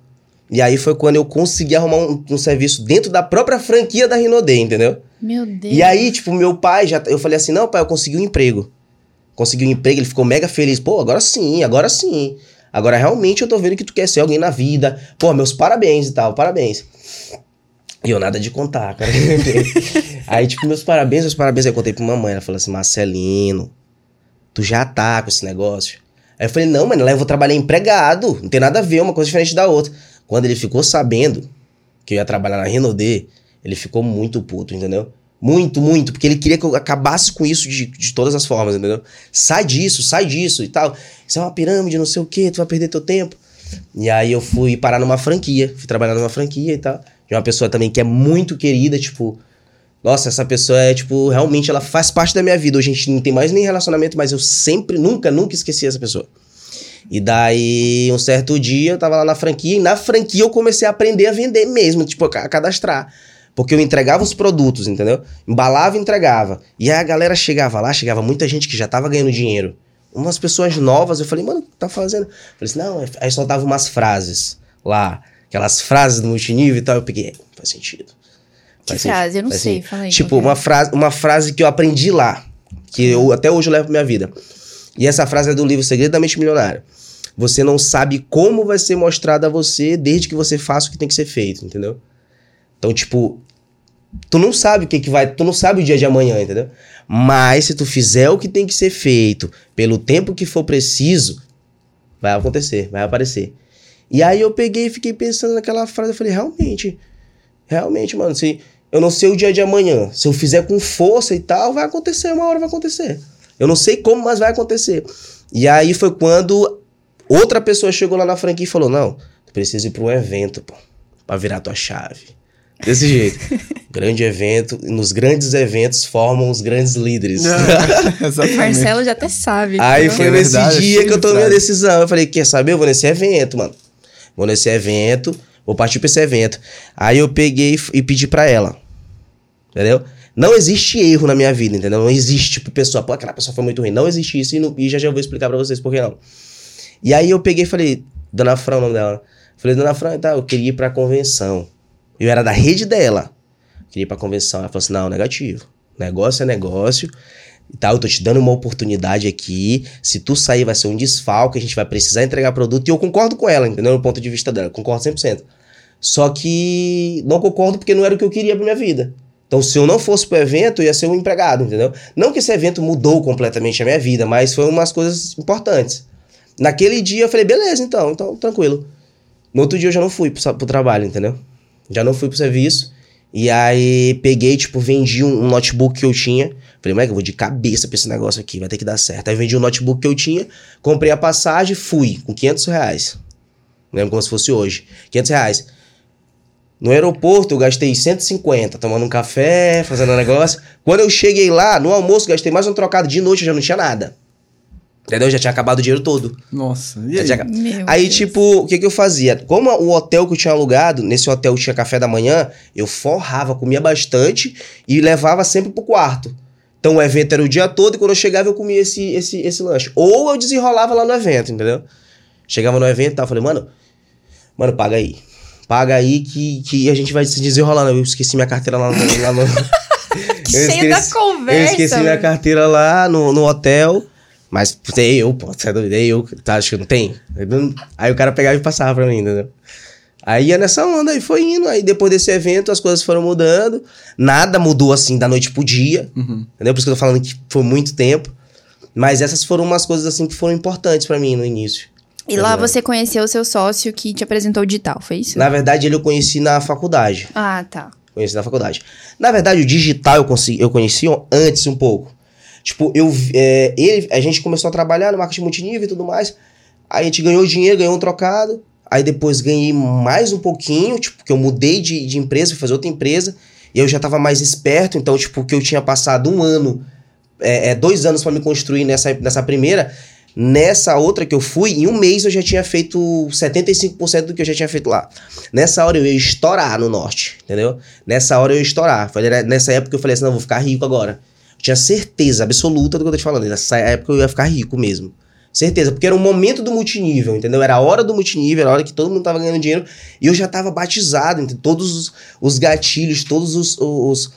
E aí foi quando eu consegui arrumar um, um serviço dentro da própria franquia da Rinode, entendeu? Meu Deus. E aí, tipo, meu pai já. Eu falei assim: não, pai, eu consegui um emprego. Consegui um emprego, ele ficou mega feliz. Pô, agora sim, agora sim. Agora realmente eu tô vendo que tu quer ser alguém na vida. Pô, meus parabéns e tal, parabéns. E eu nada de contar, cara. aí, tipo, meus parabéns, meus parabéns. Aí eu contei pra mamãe. Ela falou assim: Marcelino, tu já tá com esse negócio. Aí eu falei: não, mano, lá eu vou trabalhar empregado. Não tem nada a ver, uma coisa diferente da outra. Quando ele ficou sabendo que eu ia trabalhar na Renaudet, ele ficou muito puto, entendeu? Muito, muito, porque ele queria que eu acabasse com isso de, de todas as formas, entendeu? Sai disso, sai disso e tal. Isso é uma pirâmide, não sei o que, tu vai perder teu tempo. E aí eu fui parar numa franquia, fui trabalhar numa franquia e tal. De uma pessoa também que é muito querida, tipo. Nossa, essa pessoa é, tipo, realmente ela faz parte da minha vida. Hoje a gente não tem mais nem relacionamento, mas eu sempre, nunca, nunca esqueci essa pessoa. E daí, um certo dia, eu tava lá na franquia, e na franquia eu comecei a aprender a vender mesmo, tipo, a cadastrar. Porque eu entregava os produtos, entendeu? Embalava e entregava. E aí a galera chegava lá, chegava muita gente que já tava ganhando dinheiro. Umas pessoas novas, eu falei, mano, o que tá fazendo? Eu falei assim, não, aí soltava umas frases lá, aquelas frases do multinível e tal. Eu peguei, faz sentido. Que frase? Eu não faz sei, sentido. fala aí. Tipo, é. uma frase, uma frase que eu aprendi lá, que eu até hoje eu levo pra minha vida. E essa frase é do livro Segredo da Mente Milionária. Você não sabe como vai ser mostrado a você desde que você faça o que tem que ser feito, entendeu? Então, tipo, tu não sabe o que, que vai, tu não sabe o dia de amanhã, entendeu? Mas se tu fizer o que tem que ser feito pelo tempo que for preciso, vai acontecer, vai aparecer. E aí eu peguei e fiquei pensando naquela frase, eu falei, realmente, realmente, mano, se eu não sei o dia de amanhã, se eu fizer com força e tal, vai acontecer, uma hora vai acontecer. Eu não sei como, mas vai acontecer. E aí foi quando outra pessoa chegou lá na franquia e falou: Não, tu precisa ir pra um evento, pô, pra virar tua chave. Desse jeito. Grande evento, nos grandes eventos formam os grandes líderes. O. Marcelo já até sabe. Aí entendeu? foi É nesse verdade, dia que eu tomei a decisão. Eu falei, quer saber? Eu vou nesse evento, mano. Vou nesse evento, vou partir pra esse evento. Aí eu peguei e pedi pra ela. Entendeu? Não existe erro na minha vida, entendeu? Não existe, tipo, pessoa, pô, aquela pessoa foi muito ruim. Não existe isso e, não- e já já eu vou explicar pra vocês por que não. E aí eu peguei e falei, Dona Fran, o nome dela. Falei, Dona Fran, tá, eu queria ir pra convenção. Eu era da rede dela. Queria ir pra convenção. Ela falou assim: não, negativo. Negócio é negócio. E tal, eu tô te dando uma oportunidade aqui. Se tu sair, vai ser um desfalque, a gente vai precisar entregar produto. E eu concordo com ela, entendeu? No ponto de vista dela. Concordo 100%. Só que não concordo porque não era o que eu queria pra minha vida. Então, se eu não fosse pro evento, eu ia ser um empregado, entendeu? Não que esse evento mudou completamente a minha vida, mas foi umas coisas importantes. Naquele dia eu falei, beleza, então, então, tranquilo. No outro dia eu já não fui pro, pro trabalho, entendeu? Já não fui pro serviço. E aí peguei, tipo, vendi um, um notebook que eu tinha. Falei, moleque, eu vou de cabeça pra esse negócio aqui, vai ter que dar certo. Aí vendi um notebook que eu tinha, comprei a passagem, fui, com 500 reais. Lembro como se fosse hoje. 500 reais. No aeroporto eu gastei 150, tomando um café, fazendo um negócio. Quando eu cheguei lá, no almoço, gastei mais um trocado de noite, eu já não tinha nada. Entendeu? Já tinha acabado o dinheiro todo. Nossa, e aí? tinha- Aí, Deus. tipo, o que que eu fazia? Como o hotel que eu tinha alugado, nesse hotel tinha café da manhã, eu forrava, comia bastante e levava sempre pro quarto. Então o evento era o dia todo e quando eu chegava eu comia esse, esse, esse lanche. Ou eu desenrolava lá no evento, entendeu? Chegava no evento e tal, falei, mano, mano, paga aí. Paga aí que, que a gente vai se desenrolando. Eu esqueci minha carteira lá no. Lá no... Eu Cheio da conversa. eu esqueci minha carteira lá no, no hotel. Mas tem eu, pô, você é doido? Eu, tá, acho que não tem. Aí o cara pegava e passava pra mim, entendeu? Aí ia nessa onda, aí foi indo. Aí depois desse evento as coisas foram mudando. Nada mudou assim da noite pro dia. Uhum. Entendeu? Por isso que eu tô falando que foi muito tempo. Mas essas foram umas coisas assim que foram importantes pra mim no início. E lá você conheceu o seu sócio que te apresentou o digital, foi isso? Na verdade, ele eu conheci na faculdade. Ah, tá. Conheci na faculdade. Na verdade, o digital eu, consegui, eu conheci antes um pouco. Tipo, eu, é, ele, a gente começou a trabalhar no marketing multinível e tudo mais. Aí a gente ganhou dinheiro, ganhou um trocado. Aí depois ganhei mais um pouquinho, tipo, que eu mudei de, de empresa, fui fazer outra empresa. E eu já tava mais esperto, então, tipo, que eu tinha passado um ano é, é, dois anos para me construir nessa, nessa primeira. Nessa outra que eu fui, em um mês eu já tinha feito 75% do que eu já tinha feito lá. Nessa hora eu ia estourar no norte, entendeu? Nessa hora eu ia estourar. Nessa época eu falei assim: não, vou ficar rico agora. Tinha certeza absoluta do que eu tô te falando. Nessa época eu ia ficar rico mesmo. Certeza, porque era o momento do multinível, entendeu? Era a hora do multinível, era a hora que todo mundo tava ganhando dinheiro. E eu já tava batizado, entre todos os, os gatilhos, todos os, os,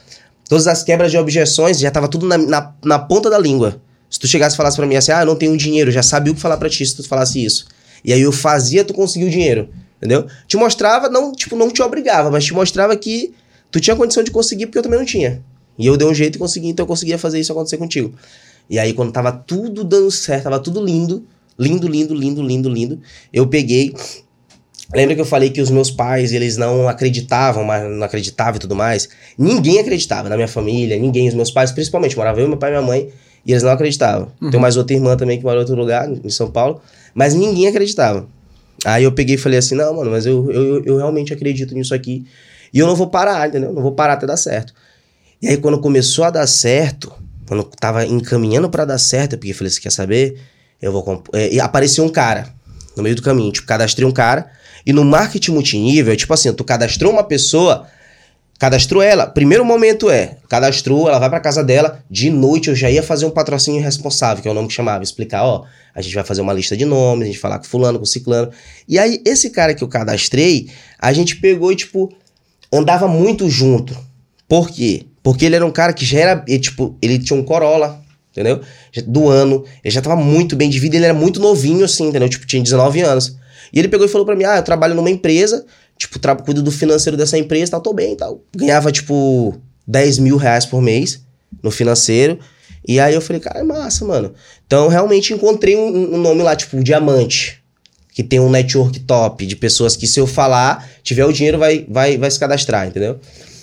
todas as quebras de objeções, já tava tudo na, na, na ponta da língua. Se tu chegasse e falasse pra mim assim, ah, eu não tenho dinheiro, já sabia o que falar pra ti se tu falasse isso. E aí eu fazia, tu conseguiu dinheiro, entendeu? Te mostrava, não, tipo, não te obrigava, mas te mostrava que tu tinha condição de conseguir porque eu também não tinha. E eu dei um jeito e consegui, então eu conseguia fazer isso acontecer contigo. E aí quando tava tudo dando certo, tava tudo lindo, lindo, lindo, lindo, lindo, lindo, eu peguei Lembra que eu falei que os meus pais, eles não acreditavam, mas não acreditavam e tudo mais? Ninguém acreditava na minha família, ninguém, os meus pais, principalmente, moravam eu, meu pai e minha mãe. E eles não acreditavam. Uhum. Tenho mais outra irmã também que mora em outro lugar, em São Paulo. Mas ninguém acreditava. Aí eu peguei e falei assim: não, mano, mas eu, eu, eu realmente acredito nisso aqui. E eu não vou parar, entendeu? Não vou parar até dar certo. E aí quando começou a dar certo, quando eu tava encaminhando para dar certo, eu peguei e falei: você quer saber? Eu vou. É, e apareceu um cara no meio do caminho. Tipo, cadastrei um cara. E no marketing multinível, é tipo assim: tu cadastrou uma pessoa Cadastrou ela. Primeiro momento é, cadastrou, ela vai para casa dela. De noite eu já ia fazer um patrocínio responsável, que é o nome que chamava, explicar, ó, a gente vai fazer uma lista de nomes, a gente falar com fulano, com ciclano. E aí esse cara que eu cadastrei, a gente pegou e tipo andava muito junto. Por quê? Porque ele era um cara que já era, ele, tipo, ele tinha um Corolla, entendeu? Do ano, ele já tava muito bem de vida, ele era muito novinho assim, entendeu? Tipo, tinha 19 anos. E ele pegou e falou para mim: "Ah, eu trabalho numa empresa tipo, cuido do financeiro dessa empresa tal, tô bem tal. Ganhava, tipo, 10 mil reais por mês no financeiro. E aí eu falei, cara, é massa, mano. Então, realmente encontrei um, um nome lá, tipo, Diamante. Que tem um network top de pessoas que, se eu falar, tiver o dinheiro, vai, vai, vai se cadastrar, entendeu?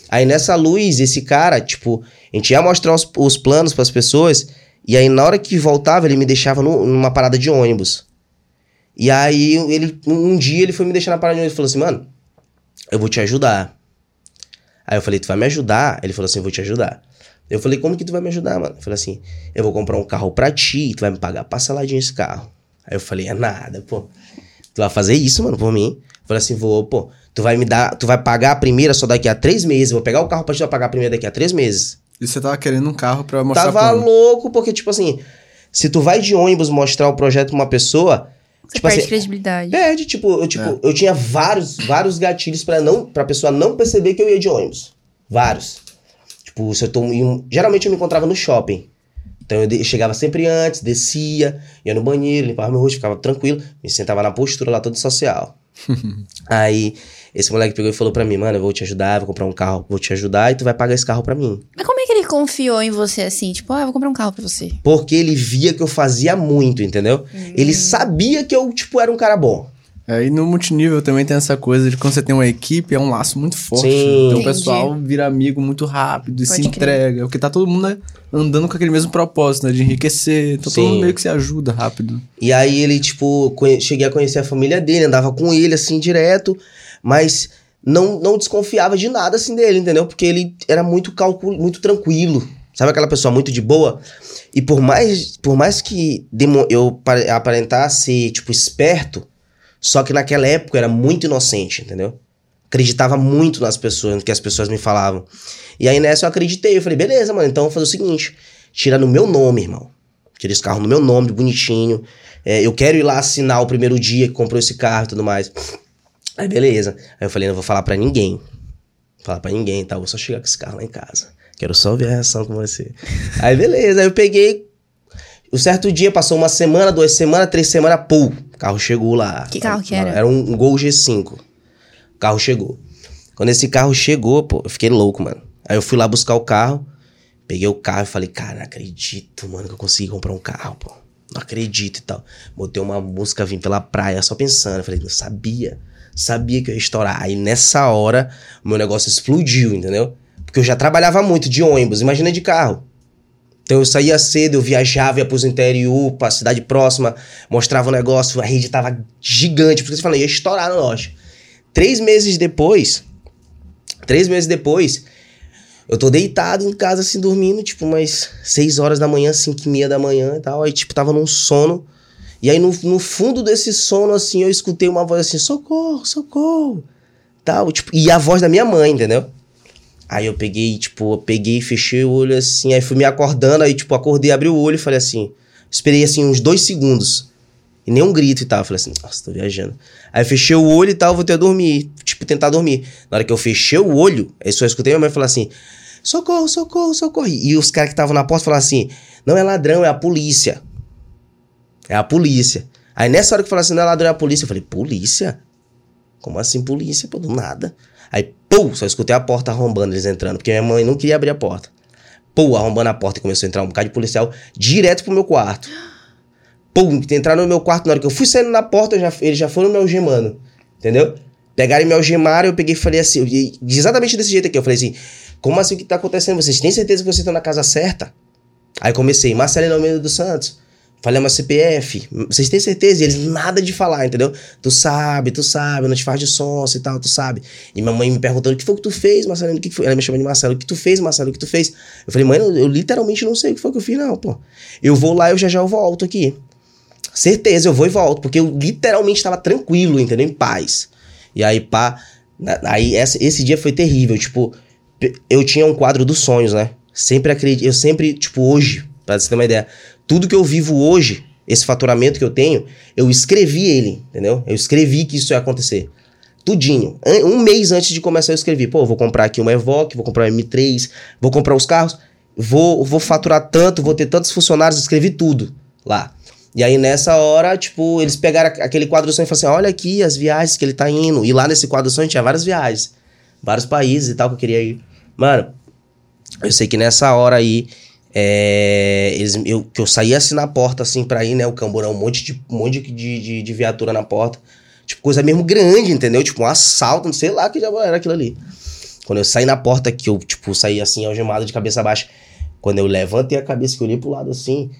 Aí nessa luz, esse cara, tipo, a gente ia mostrar os, os planos para as pessoas. E aí, na hora que voltava, ele me deixava no, numa parada de ônibus. E aí, ele, um dia, ele foi me deixar na parada de ônibus e falou assim, mano, eu vou te ajudar. Aí eu falei, tu vai me ajudar? Ele falou assim, eu vou te ajudar. Eu falei, como que tu vai me ajudar, mano? Eu falei assim, eu vou comprar um carro pra ti tu vai me pagar parceladinho esse carro. Aí eu falei, é nada, pô. Tu vai fazer isso, mano, por mim? Eu falei assim, vou, pô. Tu vai me dar, tu vai pagar a primeira só daqui a três meses. Eu vou pegar o carro pra te pagar a primeira daqui a três meses. E você tava querendo um carro pra mostrar Tava louco, porque, tipo assim, se tu vai de ônibus mostrar o projeto pra uma pessoa, você tipo perde assim, credibilidade. Perde, tipo, eu, tipo, é. eu tinha vários, vários gatilhos para não, pra pessoa não perceber que eu ia de ônibus. Vários. Tipo, se eu tô. Um, geralmente eu me encontrava no shopping. Então eu, chegava sempre antes, descia, ia no banheiro, limpava meu rosto, ficava tranquilo, me sentava na postura lá todo social. Aí esse moleque pegou e falou pra mim, mano, eu vou te ajudar, vou comprar um carro, vou te ajudar e tu vai pagar esse carro pra mim. Mas como é que ele confiou em você assim? Tipo, ah, eu vou comprar um carro pra você. Porque ele via que eu fazia muito, entendeu? Hum. Ele sabia que eu, tipo, era um cara bom. É, e no multinível também tem essa coisa de quando você tem uma equipe, é um laço muito forte. Sim. Então o pessoal vira amigo muito rápido e Pode se crer. entrega. Porque tá todo mundo né, andando com aquele mesmo propósito, né? De enriquecer. Então Sim. todo mundo meio que se ajuda rápido. E aí ele, tipo, cheguei a conhecer a família dele, andava com ele assim direto, mas não, não desconfiava de nada assim dele, entendeu? Porque ele era muito calculo, muito tranquilo. Sabe aquela pessoa muito de boa? E por mais, por mais que eu aparentasse, tipo, esperto só que naquela época eu era muito inocente, entendeu? Acreditava muito nas pessoas, no que as pessoas me falavam. E aí nessa eu acreditei. Eu falei, beleza, mano, então vou fazer o seguinte: tira no meu nome, irmão. Tira esse carro no meu nome, bonitinho. É, eu quero ir lá assinar o primeiro dia que comprou esse carro e tudo mais. Aí beleza. Aí eu falei, não vou falar para ninguém. Vou falar para ninguém, tá? Vou só chegar com esse carro lá em casa. Quero só ver a reação com você. aí beleza. Aí eu peguei. Um certo dia, passou uma semana, duas semanas, três semanas, pum. O carro chegou lá. Que carro que era? Era um, um Gol G5. O carro chegou. Quando esse carro chegou, pô, eu fiquei louco, mano. Aí eu fui lá buscar o carro, peguei o carro e falei, cara, não acredito, mano, que eu consegui comprar um carro, pô. Não acredito e tal. Botei uma música, vim pela praia, só pensando. Eu falei, não sabia. Sabia que eu ia estourar. Aí nessa hora, meu negócio explodiu, entendeu? Porque eu já trabalhava muito de ônibus, imagina de carro. Então eu saía cedo, eu viajava, ia pros interior, pra cidade próxima, mostrava o negócio, a rede tava gigante, porque você falou, ia estourar no norte. Três meses depois, três meses depois, Eu tô deitado em casa, assim, dormindo, tipo, umas 6 horas da manhã, 5 e meia da manhã e tal. Aí, tipo, tava num sono. E aí, no, no fundo desse sono, assim, eu escutei uma voz assim, socorro, socorro. Tal, tipo, e a voz da minha mãe, entendeu? Aí eu peguei, tipo, eu peguei, fechei o olho assim, aí fui me acordando, aí, tipo, acordei, abri o olho e falei assim. Esperei assim uns dois segundos. E nem um grito e tal. Falei assim, nossa, tô viajando. Aí fechei o olho e tal, vou ter dormir. Tipo, tentar dormir. Na hora que eu fechei o olho, aí só escutei minha mãe falar assim: socorro, socorro, socorro. E os caras que estavam na porta falaram assim: não é ladrão, é a polícia. É a polícia. Aí nessa hora que falaram assim: não é ladrão, é a polícia. Eu falei: polícia? Como assim polícia? Pô, do nada. Aí, pô, só escutei a porta arrombando, eles entrando, porque minha mãe não queria abrir a porta. Pô, arrombando a porta e começou a entrar um bocado de policial direto pro meu quarto. Pum, entraram no meu quarto. Na hora que eu fui saindo na porta, já, eles já foram me algemando. Entendeu? Pegaram e me algemaram, eu peguei e falei assim, exatamente desse jeito aqui. Eu falei assim: como assim o que tá acontecendo? Vocês têm certeza que vocês estão na casa certa? Aí comecei, Marcelino Almeida dos Santos. Falei uma CPF. Vocês têm certeza? E eles nada de falar, entendeu? Tu sabe, tu sabe, não te faz de sonso e tal, tu sabe. E minha mãe me perguntando: o que foi que tu fez, Marcelo? O que foi? Ela me chama de Marcelo: o que tu fez, Marcelo? O que tu fez? Eu falei: mãe, eu, eu literalmente não sei o que foi que eu fiz, não, pô. Eu vou lá, eu já já eu volto aqui. Certeza, eu vou e volto, porque eu literalmente estava tranquilo, entendeu? Em paz. E aí, pá. Aí esse dia foi terrível. Tipo, eu tinha um quadro dos sonhos, né? Sempre acredito. Eu sempre, tipo, hoje, pra você ter uma ideia, tudo que eu vivo hoje, esse faturamento que eu tenho, eu escrevi ele, entendeu? Eu escrevi que isso ia acontecer. Tudinho. Um mês antes de começar, eu escrevi: pô, vou comprar aqui uma Evoque, vou comprar uma M3, vou comprar os carros, vou, vou faturar tanto, vou ter tantos funcionários, escrevi tudo lá. E aí nessa hora, tipo, eles pegaram aquele quadro e falaram assim: olha aqui as viagens que ele tá indo. E lá nesse quadro sonho tinha várias viagens, vários países e tal que eu queria ir. Mano, eu sei que nessa hora aí, é, eles, eu, que eu saí assim na porta, assim, pra ir, né? O camburão, um monte de, um monte de, de, de viatura na porta. Tipo, coisa mesmo grande, entendeu? Tipo, um assalto, não sei lá que já era aquilo ali. Quando eu saí na porta, que eu, tipo, saí assim, algemado de cabeça baixa. Quando eu levantei a cabeça, que eu olhei pro lado assim,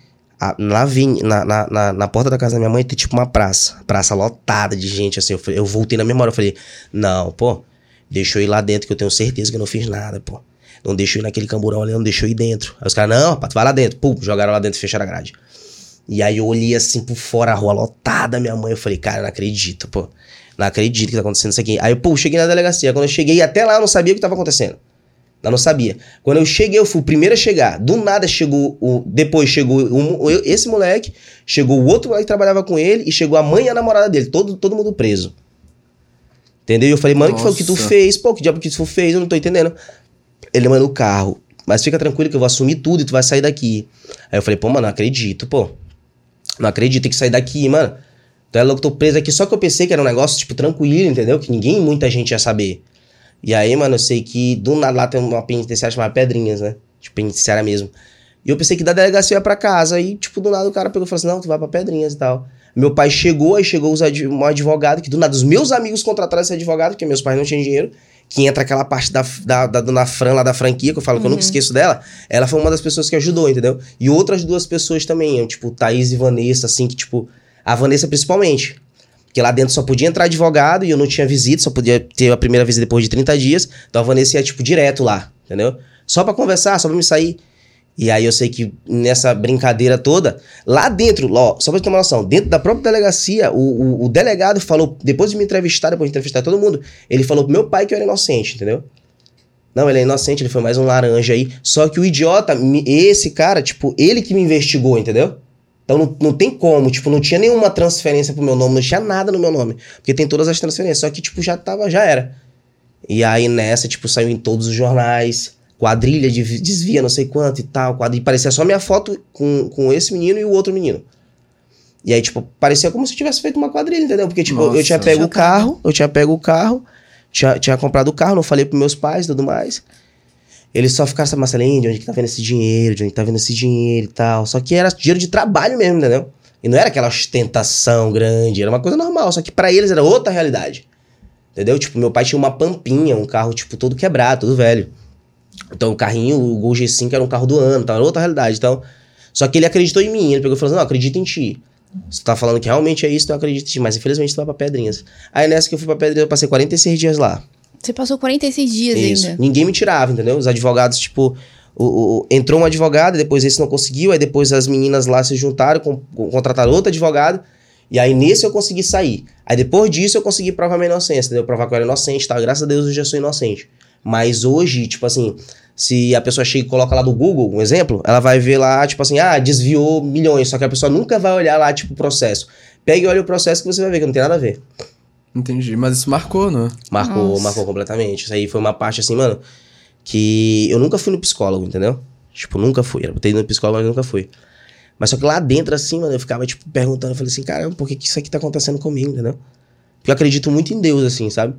a, na, na, na, na, porta da casa da minha mãe tem tipo uma praça. Praça lotada de gente, assim. Eu, eu voltei na mesma hora, eu falei, não, pô, Deixou ir lá dentro, que eu tenho certeza que eu não fiz nada, pô. Não deixou ir naquele camburão ali, não deixou ir dentro. Aí os caras, não, rapaz, tu vai lá dentro. Pum, jogaram lá dentro e fecharam a grade. E aí eu olhei assim por fora, a rua lotada, minha mãe. Eu falei, cara, não acredito, pô. Não acredito que tá acontecendo isso aqui. Aí, pô, cheguei na delegacia. Quando eu cheguei até lá, eu não sabia o que tava acontecendo. Eu não sabia. Quando eu cheguei, eu fui o primeiro a chegar. Do nada chegou o. Depois chegou o, esse moleque, chegou o outro moleque que trabalhava com ele e chegou a mãe e a namorada dele. Todo, todo mundo preso. Entendeu? E eu falei, mano, o que foi que tu fez? Pô, que diabo que tu fez? Eu não tô entendendo. Ele, mano, o carro. Mas fica tranquilo que eu vou assumir tudo e tu vai sair daqui. Aí eu falei, pô, mano, não acredito, pô. Não acredito, tem que sair daqui, mano. Tu é louco, tô preso aqui. Só que eu pensei que era um negócio, tipo, tranquilo, entendeu? Que ninguém, muita gente ia saber. E aí, mano, eu sei que do nada lá tem uma penitenciária chamada Pedrinhas, né? Tipo, penitenciária mesmo. E eu pensei que da delegacia ia pra casa. E, tipo, do nada o cara pegou e falou assim: não, tu vai pra Pedrinhas e tal. Meu pai chegou, aí chegou um advogado, que do nada os meus amigos contrataram esse advogado, porque meus pais não tinham dinheiro. Que entra aquela parte da, da, da dona Fran lá da franquia, que eu falo uhum. que eu nunca uhum. esqueço dela. Ela foi uma das pessoas que ajudou, entendeu? E outras duas pessoas também, tipo, Thaís e Vanessa, assim, que, tipo, a Vanessa principalmente. Porque lá dentro só podia entrar advogado e eu não tinha visita, só podia ter a primeira visita depois de 30 dias. Então a Vanessa ia, tipo, direto lá, entendeu? Só para conversar, só pra me sair. E aí eu sei que nessa brincadeira toda, lá dentro, ó, só pra você uma noção, dentro da própria delegacia, o, o, o, delegado falou, depois de me entrevistar, depois de entrevistar todo mundo, ele falou pro meu pai que eu era inocente, entendeu? Não, ele é inocente, ele foi mais um laranja aí. Só que o idiota, esse cara, tipo, ele que me investigou, entendeu? Então não, não tem como, tipo, não tinha nenhuma transferência pro meu nome, não tinha nada no meu nome. Porque tem todas as transferências, só que, tipo, já tava, já era. E aí nessa, tipo, saiu em todos os jornais quadrilha de desvia não sei quanto e tal, quadrilha, parecia só minha foto com, com esse menino e o outro menino. E aí, tipo, parecia como se eu tivesse feito uma quadrilha, entendeu? Porque, tipo, Nossa, eu tinha pego o carro, eu tinha pego o carro, tinha, tinha comprado o carro, não falei pros meus pais e tudo mais. Eles só ficaram, sabe, Marcelinho, de onde que tá vendo esse dinheiro, de onde que tá vendo esse dinheiro e tal. Só que era dinheiro de trabalho mesmo, entendeu? E não era aquela ostentação grande, era uma coisa normal, só que para eles era outra realidade. Entendeu? Tipo, meu pai tinha uma pampinha, um carro, tipo, todo quebrado, todo velho. Então o carrinho, o Gol G5 era um carro do ano, tá? Era outra realidade. Então, só que ele acreditou em mim. Ele pegou e falou assim: não, acredita em ti. Você tá falando que realmente é isso, então eu acredito em ti. Mas infelizmente tu vai pra Pedrinhas. Aí nessa que eu fui pra Pedrinhas, eu passei 46 dias lá. Você passou 46 dias Isso. ainda. Ninguém me tirava, entendeu? Os advogados, tipo, o, o- entrou um advogado, depois esse não conseguiu, aí depois as meninas lá se juntaram, com, com- contrataram outro advogado, e aí nesse eu consegui sair. Aí depois disso eu consegui provar minha inocência, entendeu? Provar que eu era inocente, tá? Graças a Deus eu já sou inocente. Mas hoje, tipo assim, se a pessoa chega e coloca lá do Google, um exemplo, ela vai ver lá, tipo assim, ah, desviou milhões, só que a pessoa nunca vai olhar lá, tipo, o processo. Pega e olha o processo que você vai ver, que não tem nada a ver. Entendi. Mas isso marcou, né? Marcou, Nossa. marcou completamente. Isso aí foi uma parte assim, mano, que eu nunca fui no psicólogo, entendeu? Tipo, nunca fui. Eu ter ido no psicólogo, mas nunca fui. Mas só que lá dentro, assim, mano, eu ficava, tipo, perguntando, eu falei assim, caramba, por que, que isso aqui tá acontecendo comigo, entendeu? Porque eu acredito muito em Deus, assim, sabe?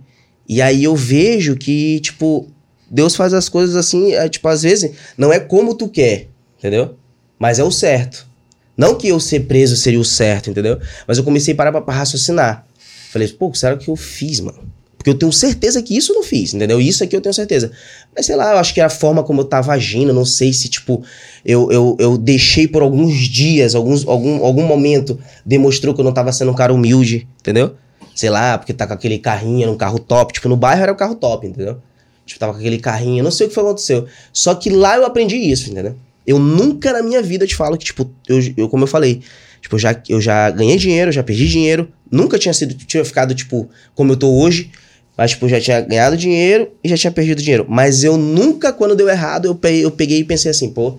E aí eu vejo que, tipo, Deus faz as coisas assim, é, tipo, às vezes, não é como tu quer, entendeu? Mas é o certo. Não que eu ser preso seria o certo, entendeu? Mas eu comecei a parar pra, pra raciocinar. Falei, pô, será que eu fiz, mano? Porque eu tenho certeza que isso eu não fiz, entendeu? Isso aqui eu tenho certeza. Mas sei lá, eu acho que é a forma como eu tava agindo, não sei se, tipo, eu, eu, eu deixei por alguns dias, alguns, algum, algum momento, demonstrou que eu não tava sendo um cara humilde, entendeu? Sei lá, porque tá com aquele carrinho, era um carro top. Tipo, no bairro era o carro top, entendeu? Tipo, tava com aquele carrinho, não sei o que foi aconteceu. Só que lá eu aprendi isso, entendeu? Eu nunca na minha vida te falo que, tipo, eu, eu como eu falei, tipo, eu já, eu já ganhei dinheiro, já perdi dinheiro, nunca tinha sido, tinha ficado, tipo, como eu tô hoje, mas, tipo, já tinha ganhado dinheiro e já tinha perdido dinheiro. Mas eu nunca, quando deu errado, eu peguei, eu peguei e pensei assim, pô,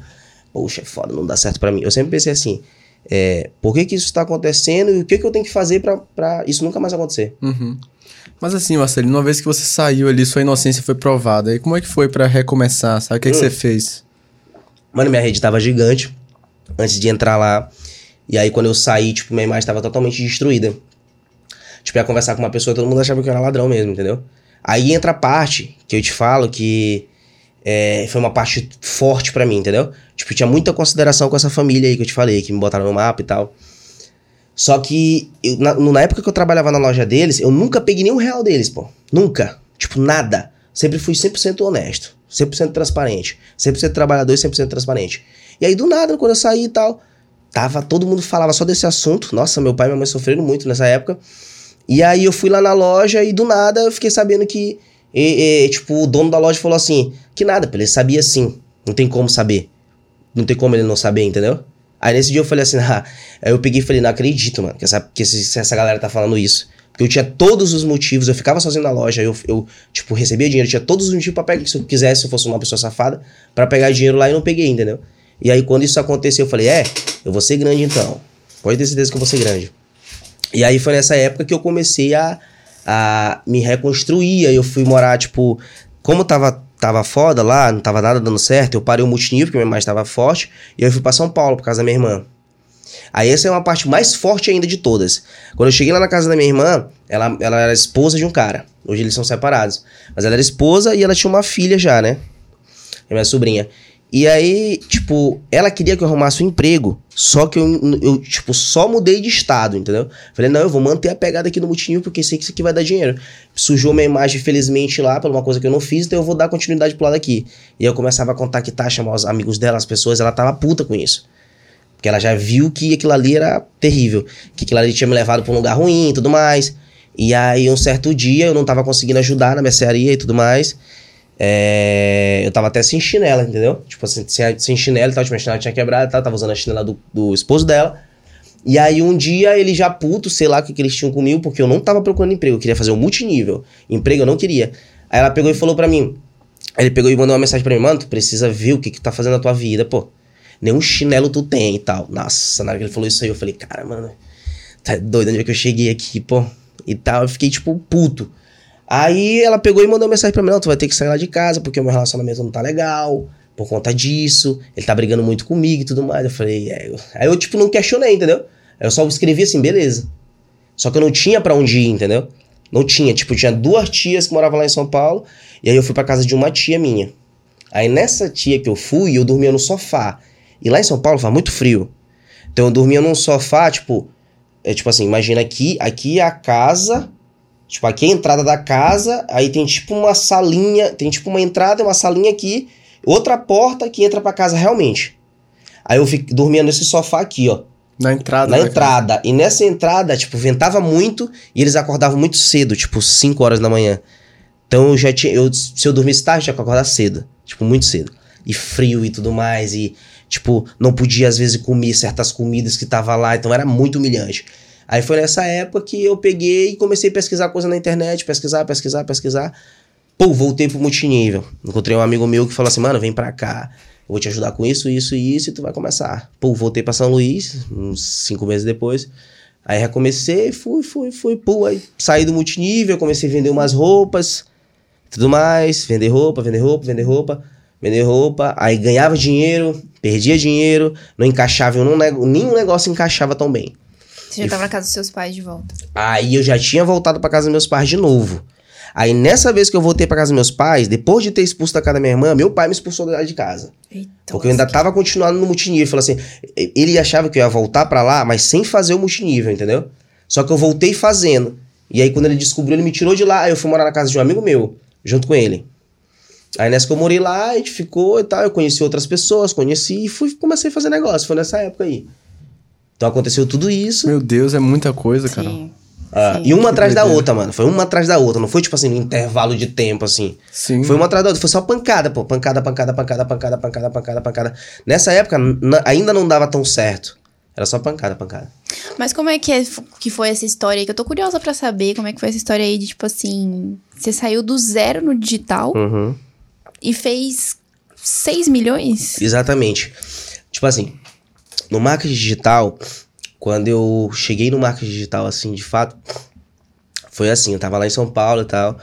poxa, é foda, não dá certo pra mim. Eu sempre pensei assim, é, por que que isso tá acontecendo e o que que eu tenho que fazer pra isso nunca mais acontecer? Uhum. Mas assim, Marcelino, uma vez que você saiu ali, sua inocência foi provada. E como é que foi pra recomeçar? Sabe o que, que Hum. você fez? Mano, minha rede tava gigante antes de entrar lá. E aí, quando eu saí, tipo, minha imagem tava totalmente destruída. Tipo, ia conversar com uma pessoa, todo mundo achava que eu era ladrão mesmo, entendeu? Aí entra a parte que eu te falo que é, foi uma parte forte pra mim, entendeu? Tipo, tinha muita consideração com essa família aí que eu te falei, que me botaram no mapa e tal. Só que, eu- na, na época que eu trabalhava na loja deles, eu nunca peguei nenhum real deles, pô. Nunca. Tipo, nada. Sempre fui 100% honesto. 100% transparente. 100% trabalhador e 100% transparente. E aí, do nada, quando eu saí e tal, tava, todo mundo falava só desse assunto. Nossa, meu pai e minha mãe sofreram muito nessa época. E aí eu fui lá na loja e do nada eu fiquei sabendo que, e- e, tipo, o dono da loja falou assim, que nada, ele sabia sim. Não tem como saber. Não tem como ele não saber, entendeu? Aí nesse dia eu falei assim, ah, aí eu peguei e falei, não acredito, mano, que essa, que essa galera tá falando isso. Porque eu tinha todos os motivos, eu ficava sozinho na loja, eu, eu tipo, recebia dinheiro, tinha todos os motivos pra pegar, se eu quisesse, se eu fosse uma pessoa safada, pra pegar dinheiro lá e não peguei, entendeu? E aí quando isso aconteceu, eu falei, é, eu vou ser grande então. Pode ter certeza que eu vou ser grande. E aí foi nessa época que eu comecei a, a me reconstruir. Aí eu fui morar, tipo, como tava, tava foda lá, não tava nada dando certo, eu parei o multinível, porque minha imagem tava forte, e eu fui pra São Paulo, por causa da minha irmã. Aí essa é uma parte mais forte ainda de todas. Quando eu cheguei lá na casa da minha irmã, ela, ela era esposa de um cara. Hoje eles são separados. Mas ela era esposa e ela tinha uma filha já, né? Minha sobrinha. E aí, tipo, ela queria que eu arrumasse um emprego, só que eu, eu, tipo, só mudei de estado, entendeu? Falei, não, eu vou manter a pegada aqui no multinível, porque sei que isso aqui vai dar dinheiro. Sujou minha imagem, felizmente, lá, por uma coisa que eu não fiz, então eu vou dar continuidade pro lado aqui. E eu começava a contactar, chamar os amigos dela, as pessoas, ela tava puta com isso. Porque ela já viu que aquilo ali era terrível. Que aquilo ali tinha me levado pra um lugar ruim e tudo mais. E aí, um certo dia, eu não tava conseguindo ajudar na mercearia e tudo mais. É, eu tava até sem chinela, entendeu? Tipo assim, sem, sem chinela e tal, tipo, chinela tinha quebrado tal, tava usando a chinela do, do esposo dela. E aí um dia ele já puto, sei lá o que, que eles tinham comigo, porque eu não tava procurando emprego, eu queria fazer um multinível. Emprego eu não queria. Aí ela pegou e falou pra mim. Ele pegou e mandou uma mensagem pra mim, mano, tu precisa ver o que que tá fazendo na tua vida, pô. Nenhum chinelo tu tem e tal. Nossa, na hora que ele falou isso aí, eu falei, cara, mano, tá doido, onde é que eu cheguei aqui, pô? E tal, eu fiquei, tipo, puto. Aí ela pegou e mandou mensagem pra mim, não, tu vai ter que sair lá de casa, porque o meu relacionamento não tá legal, por conta disso, ele tá brigando muito comigo e tudo mais. Eu falei, é. Aí eu, tipo, não questionei, entendeu? Eu só escrevi assim, beleza. Só que eu não tinha pra onde ir, entendeu? Não tinha. Tipo, tinha duas tias que moravam lá em São Paulo, e aí eu fui pra casa de uma tia minha. Aí nessa tia que eu fui, eu dormia no sofá. E lá em São Paulo faz muito frio. Então eu dormia num sofá, tipo, é tipo assim, imagina aqui, aqui é a casa, tipo, aqui é a entrada da casa, aí tem tipo uma salinha, tem tipo uma entrada e uma salinha aqui, outra porta que entra pra casa realmente. Aí eu fico, dormia nesse sofá aqui, ó, Na entrada. na casa. entrada. E nessa entrada, tipo, ventava muito e eles acordavam muito cedo, tipo, 5 horas da manhã. Então eu já tinha. Eu, se eu dormisse tarde, tinha que acordar cedo. Tipo, muito cedo. E frio e tudo mais. E, tipo, não podia, às vezes, comer certas comidas que tava lá. Então era muito humilhante. Aí foi nessa época que eu peguei e comecei a pesquisar coisa na internet, pesquisar, pesquisar, pesquisar. Pô, voltei pro multinível. Encontrei um amigo meu que falou assim, mano, vem pra cá. Eu vou te ajudar com isso, isso e isso e tu vai começar. Pô, voltei pra São Luís, uns cinco meses depois. Aí recomecei, fui, fui, fui. Pô, aí saí do multinível, comecei a vender umas roupas, tudo mais. Vender roupa, vender roupa, vender roupa, vender roupa. Aí ganhava dinheiro, perdia dinheiro, não encaixava, eu não, nenhum negócio encaixava tão bem. Você já estava na casa dos seus pais de volta. Aí eu já tinha voltado para casa dos meus pais de novo. Aí nessa vez que eu voltei para casa dos meus pais, depois de ter expulso da casa da minha irmã, meu pai me expulsou de casa. Eita, porque eu ainda tava continuando no multinível. Falou assim, ele achava que eu ia voltar para lá, mas sem fazer o multinível, entendeu? Só que eu voltei fazendo. E aí quando ele descobriu, ele me tirou de lá. Aí eu fui morar na casa de um amigo meu, junto com ele. Aí nessa que eu morei lá, a gente ficou e tal. Eu conheci outras pessoas, conheci e fui, comecei a fazer negócio. Foi nessa época aí. Então aconteceu tudo isso. Meu Deus, é muita coisa, cara. Sim. Ah, e uma atrás da outra, mano. Foi uma atrás da outra. Não foi tipo assim, um intervalo de tempo, assim. Sim. Foi uma atrás da outra. Foi só pancada, pô. Pancada, pancada, pancada, pancada, pancada, pancada, pancada. Nessa época, ainda não dava tão certo. Era só pancada, pancada. Mas como é que, é, que foi essa história aí? Que eu tô curiosa para saber como é que foi essa história aí de, tipo assim... Você saiu do zero no digital uhum. e fez 6 milhões? Exatamente. Tipo assim, no marketing digital, quando eu cheguei no marketing digital, assim, de fato, foi assim, eu tava lá em São Paulo e tal.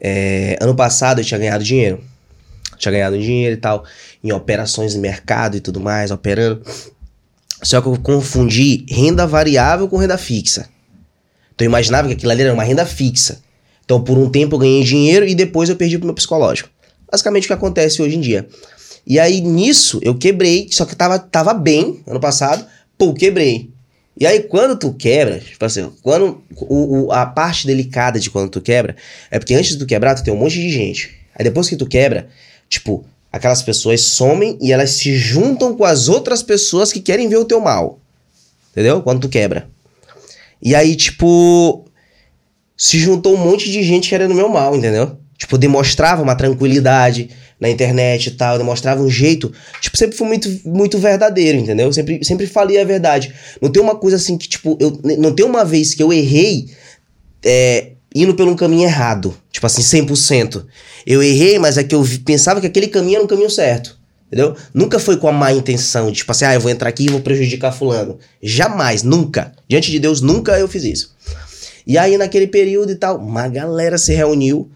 É, ano passado eu tinha ganhado dinheiro. Tinha ganhado dinheiro e tal, em operações de mercado e tudo mais, operando. Só que eu confundi renda variável com renda fixa. Então eu imaginava que aquilo ali era uma renda fixa. Então por um tempo eu ganhei dinheiro e depois eu perdi pro meu psicológico. Basicamente o que acontece hoje em dia. E aí nisso eu quebrei, só que tava, tava bem ano passado, pô, quebrei. E aí quando tu quebra, tipo assim, quando o, o, a parte delicada de quando tu quebra, é porque antes de tu quebrar, tu tem um monte de gente. Aí depois que tu quebra, tipo, aquelas pessoas somem e elas se juntam com as outras pessoas que querem ver o teu mal. Entendeu? Quando tu quebra. E aí, tipo, se juntou um monte de gente querendo meu mal, entendeu? Tipo, demonstrava uma tranquilidade, na internet e tal, demonstrava um jeito. Tipo, sempre fui muito, muito verdadeiro, entendeu? Sempre, sempre falei a verdade. Não tem uma coisa assim que, tipo, eu, não tem uma vez que eu errei é, indo pelo um caminho errado. Tipo assim, 100%. Eu errei, mas é que eu pensava que aquele caminho era um caminho certo. Entendeu? Nunca foi com a má intenção, de, tipo assim, ah, eu vou entrar aqui e vou prejudicar fulano. Jamais, nunca. Diante de Deus, nunca eu fiz isso. E aí, naquele período e tal, uma galera se reuniu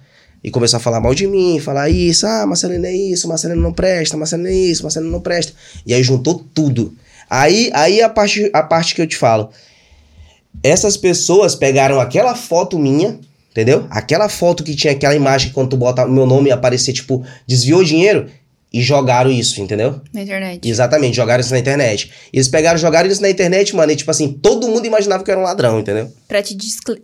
e começou a falar mal de mim, falar isso, ah, Marcelino é isso, Marcelino não presta, Marcelino é isso, Marcelino não presta. E aí juntou tudo. Aí, aí a parte, a parte que eu te falo. Essas pessoas pegaram aquela foto minha, entendeu? Aquela foto que tinha aquela imagem quando tu bota meu nome aparecer, tipo, desviou dinheiro e jogaram isso, entendeu? Na internet. Exatamente, jogaram isso na internet. Eles pegaram, jogaram isso na internet, mano, e tipo assim, todo mundo imaginava que eu era um ladrão, entendeu? Pra te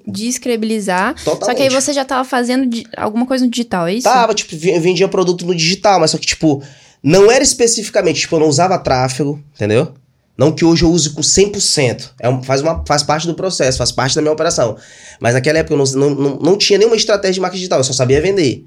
descredibilizar. Totalmente. Só que aí você já tava fazendo alguma coisa no digital, é isso? Tava, tipo, vendia produto no digital, mas só que, tipo, não era especificamente, tipo, eu não usava tráfego, entendeu? Não que hoje eu use com 100%. É um, faz, uma, faz parte do processo, faz parte da minha operação. Mas naquela época eu não, não, não, não tinha nenhuma estratégia de marketing digital, eu só sabia vender.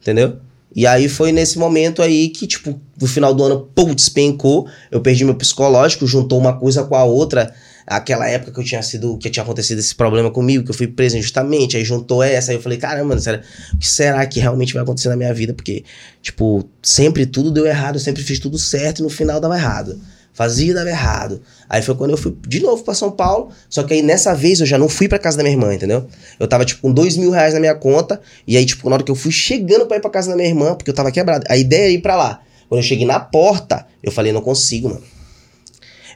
Entendeu? E aí foi nesse momento aí que, tipo, no final do ano, pum, despencou. Eu perdi meu psicológico, juntou uma coisa com a outra. Aquela época que eu tinha sido, que tinha acontecido esse problema comigo, que eu fui preso injustamente, aí juntou essa, aí eu falei, caramba, sério, o que será que realmente vai acontecer na minha vida? Porque, tipo, sempre tudo deu errado, eu sempre fiz tudo certo e no final dava errado. Fazia e dava errado. Aí foi quando eu fui de novo para São Paulo. Só que aí nessa vez eu já não fui para casa da minha irmã, entendeu? Eu tava tipo com dois mil reais na minha conta. E aí, tipo, na hora que eu fui chegando pra ir pra casa da minha irmã, porque eu tava quebrado, a ideia era ir pra lá. Quando eu cheguei na porta, eu falei, não consigo, mano.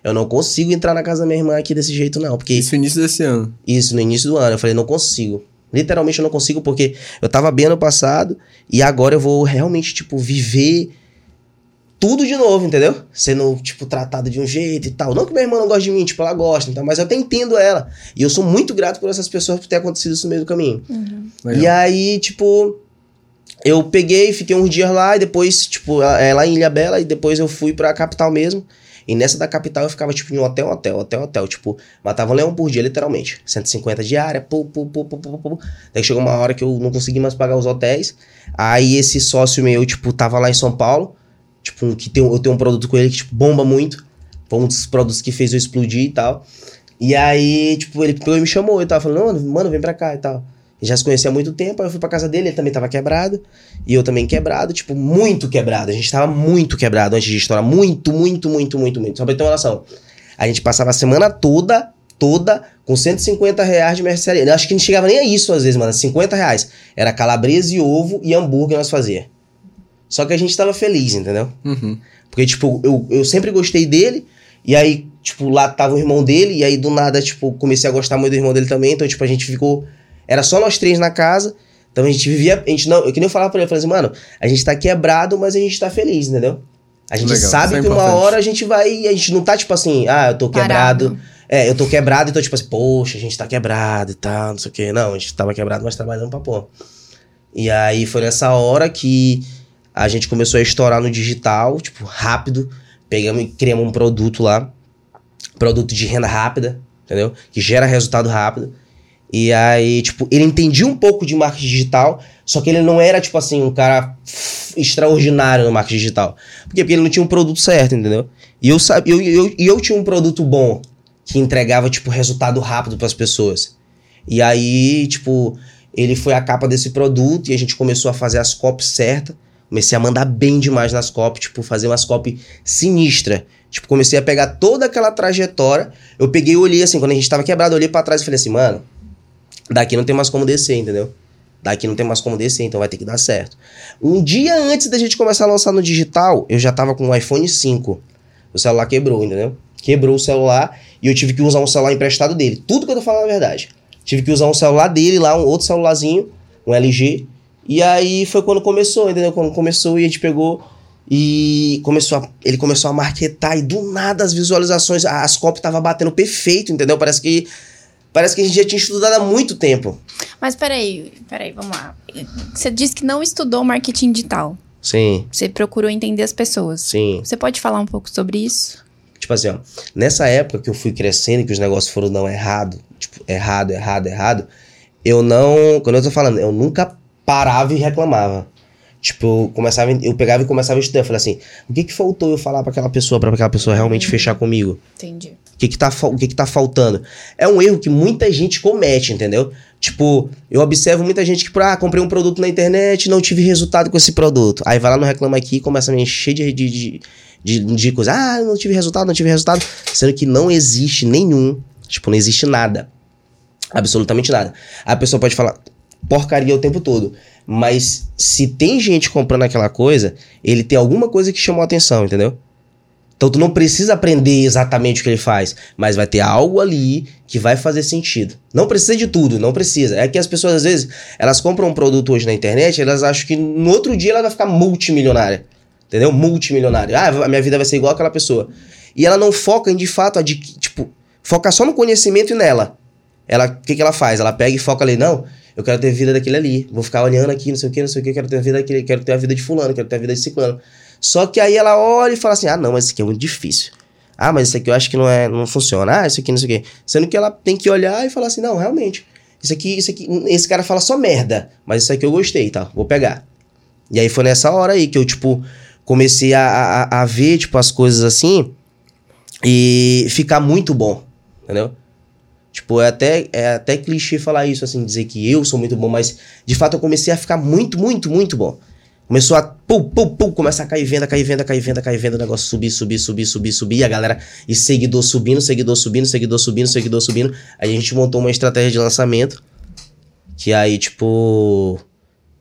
Eu não consigo entrar na casa da minha irmã aqui desse jeito, não. Porque. Isso no início desse ano. Isso, no início do ano. Eu falei, não consigo. Literalmente eu não consigo, porque eu tava bem ano passado e agora eu vou realmente, tipo, viver tudo de novo, entendeu? Sendo, tipo, tratado de um jeito e tal. Não que minha irmã não goste de mim, tipo, ela gosta, então, mas eu até entendo ela. E eu sou muito grato por essas pessoas por ter acontecido isso no meio do caminho. Uhum. E aí, tipo, eu peguei, fiquei uns dias lá e depois, tipo, é lá em Ilha Bela, e depois eu fui pra capital mesmo. E nessa da capital eu ficava, tipo, em um hotel, hotel, hotel, hotel. Tipo, matava um leão por dia, literalmente. 150 diária, pô, pô, pô, pô, pô, pô. Daí chegou uma hora que eu não consegui mais pagar os hotéis. Aí esse sócio meu, tipo, tava lá em São Paulo. Tipo, que tem, eu tenho um produto com ele que, tipo, bomba muito. Foi um dos produtos que fez eu explodir e tal. E aí, tipo, ele pegou e me chamou. Eu tava falando, mano, mano, vem pra cá e tal. Já se conhecia há muito tempo, aí eu fui pra casa dele, ele também tava quebrado. E eu também quebrado, tipo, muito quebrado. A gente tava muito quebrado antes de estourar. Muito, muito, muito, muito, muito. Só pra ter uma noção. A gente passava a semana toda, toda, com 150 reais de mercearia. Eu acho que não chegava nem a isso às vezes, mano. 50 reais. Era calabresa e ovo e hambúrguer nós fazia. Só que a gente tava feliz, entendeu? Uhum. Porque, tipo, eu, eu sempre gostei dele. E aí, tipo, lá tava o irmão dele. E aí, do nada, tipo, comecei a gostar muito do irmão dele também. Então, tipo, a gente ficou. Era só nós três na casa. Então a gente vivia. A gente não. Eu que nem eu falava pra ele, eu falei assim, mano, a gente tá quebrado, mas a gente tá feliz, entendeu? A gente Legal, sabe é que uma importante. hora a gente vai. A gente não tá, tipo assim, ah, eu tô Parado. quebrado. É, eu tô quebrado, então, tipo assim, poxa, a gente tá quebrado e tal, não sei o quê. Não, a gente tava quebrado, mas trabalhando pra pôr. E aí foi nessa hora que a gente começou a estourar no digital, tipo, rápido. Pegamos e criamos um produto lá. Produto de renda rápida, entendeu? Que gera resultado rápido. E aí, tipo, ele entendia um pouco de marketing digital, só que ele não era, tipo assim, um cara extraordinário no marketing digital. Por quê? Porque ele não tinha um produto certo, entendeu? E eu, sab... eu, eu, eu tinha um produto bom, que entregava, tipo, resultado rápido para as pessoas. E aí, tipo, ele foi a capa desse produto e a gente começou a fazer as copies certas. Comecei a mandar bem demais nas copies, tipo, fazer umas copies sinistra. Tipo, comecei a pegar toda aquela trajetória. Eu peguei e olhei assim, quando a gente tava quebrado, olhei pra trás e falei assim, mano, daqui não tem mais como descer, entendeu? Daqui não tem mais como descer, então vai ter que dar certo. Um dia antes da gente começar a lançar no digital, eu já tava com o iPhone 5. O celular quebrou, entendeu? Quebrou o celular e eu tive que usar um celular emprestado dele. Tudo que eu tô falando é verdade. Tive que usar um celular dele lá, um outro celularzinho, um LG. E aí foi quando começou, entendeu? Quando começou e a gente pegou e começou a, ele começou a marketar e do nada as visualizações, as copies tava batendo perfeito, entendeu? Parece que parece que a gente já tinha estudado há muito tempo. Mas peraí, peraí, vamos lá. Você disse que não estudou marketing digital. Sim, Você procurou entender as pessoas. sim. Você pode falar um pouco sobre isso? Tipo assim, ó, nessa época que eu fui crescendo e que os negócios foram dando errado, tipo, errado, errado, errado, eu não, quando eu tô falando, eu nunca parava e reclamava. Tipo, eu começava, eu pegava e começava a estudar, eu falei assim, o que que faltou eu falar pra aquela pessoa, pra aquela pessoa realmente fechar comigo? Entendi. O que que, tá, o que que tá faltando? É um erro que muita gente comete, entendeu? Tipo, eu observo muita gente que, ah, comprei um produto na internet e não tive resultado com esse produto. Aí vai lá no Reclama Aqui e começa a me encher de, de, de, de, de coisa. Ah, não tive resultado, não tive resultado. Sendo que não existe nenhum, tipo, não existe nada. Absolutamente nada. A pessoa pode falar porcaria o tempo todo. Mas se tem gente comprando aquela coisa, ele tem alguma coisa que chamou a atenção, entendeu? Então tu não precisa aprender exatamente o que ele faz, mas vai ter algo ali que vai fazer sentido. Não precisa de tudo, não precisa. É que as pessoas às vezes, elas compram um produto hoje na internet, elas acham que no outro dia ela vai ficar multimilionária. Entendeu? Multimilionária. Ah, a minha vida vai ser igual àquela pessoa. E ela não foca em de fato, tipo, foca só no conhecimento e nela. Ela, o que, que ela faz? Ela pega e foca ali, não, eu quero ter a vida daquele ali. Vou ficar olhando aqui, não sei o que, não sei o que, quero ter a vida daquele, quero ter a vida de fulano, quero ter a vida de ciclano. Só que aí ela olha e fala assim: ah, não, mas isso aqui é muito difícil. Ah, mas isso aqui eu acho que não, é, não funciona. Ah, isso aqui não sei o quê. Sendo que ela tem que olhar e falar assim: não, realmente. Isso aqui, isso aqui, esse cara fala só merda, mas isso aqui eu gostei, tá? Vou pegar. E aí foi nessa hora aí que eu, tipo, comecei a, a, a ver, tipo, as coisas assim e ficar muito bom, entendeu? Tipo, é até, é até clichê falar isso, assim, dizer que eu sou muito bom, mas de fato eu comecei a ficar muito, muito, muito bom. Começou a pum, pum, pum, começa a cair venda, cair venda, cair venda, cair venda, o negócio subir, subir, subir, subir, subir, a galera, e seguidor subindo, seguidor subindo, seguidor subindo, seguidor subindo. Aí a gente montou uma estratégia de lançamento, que aí, tipo,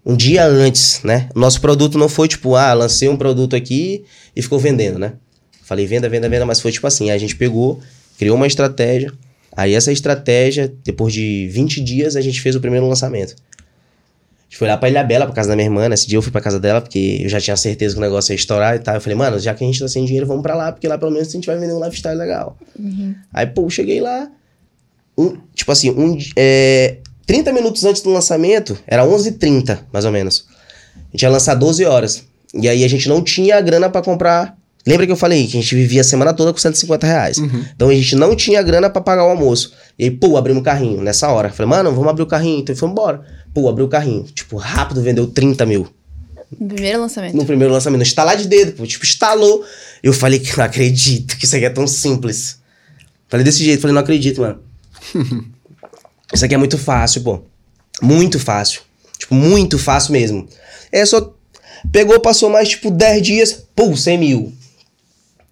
um dia antes, né? Nosso produto não foi tipo, ah, lancei um produto aqui e ficou vendendo, né? Falei venda, venda, venda, mas foi tipo assim, a gente pegou, criou uma estratégia, aí essa estratégia, depois de 20 dias, a gente fez o primeiro lançamento. A gente foi lá pra Ilha Bela, pra casa da minha irmã, nesse dia eu fui pra casa dela, porque eu já tinha certeza que o negócio ia estourar e tal. Eu falei, mano, já que a gente tá sem dinheiro, vamos pra lá, porque lá pelo menos a gente vai vender um lifestyle legal. Aí, pô, eu cheguei lá, um, tipo assim, um, é, 30 minutos antes do lançamento, era 11h30, mais ou menos. A gente ia lançar 12 horas. E aí a gente não tinha a grana pra comprar Lembra que eu falei que a gente vivia a semana toda com 150 reais. Uhum. Então a gente não tinha grana pra pagar o almoço. E aí, pô, abrimos o carrinho nessa hora. Falei, mano, vamos abrir o carrinho. Então foi embora. Pô, abriu o carrinho. Tipo, rápido vendeu 30 mil. No primeiro lançamento. No primeiro lançamento. Estalar de dedo, pô. Tipo, estalou. Eu falei que não acredito que isso aqui é tão simples. Falei desse jeito. Falei, não acredito, mano. isso aqui é muito fácil, pô. Muito fácil. Tipo, muito fácil mesmo. É só. Pegou, passou mais, tipo, 10 dias. Pô, 100 mil.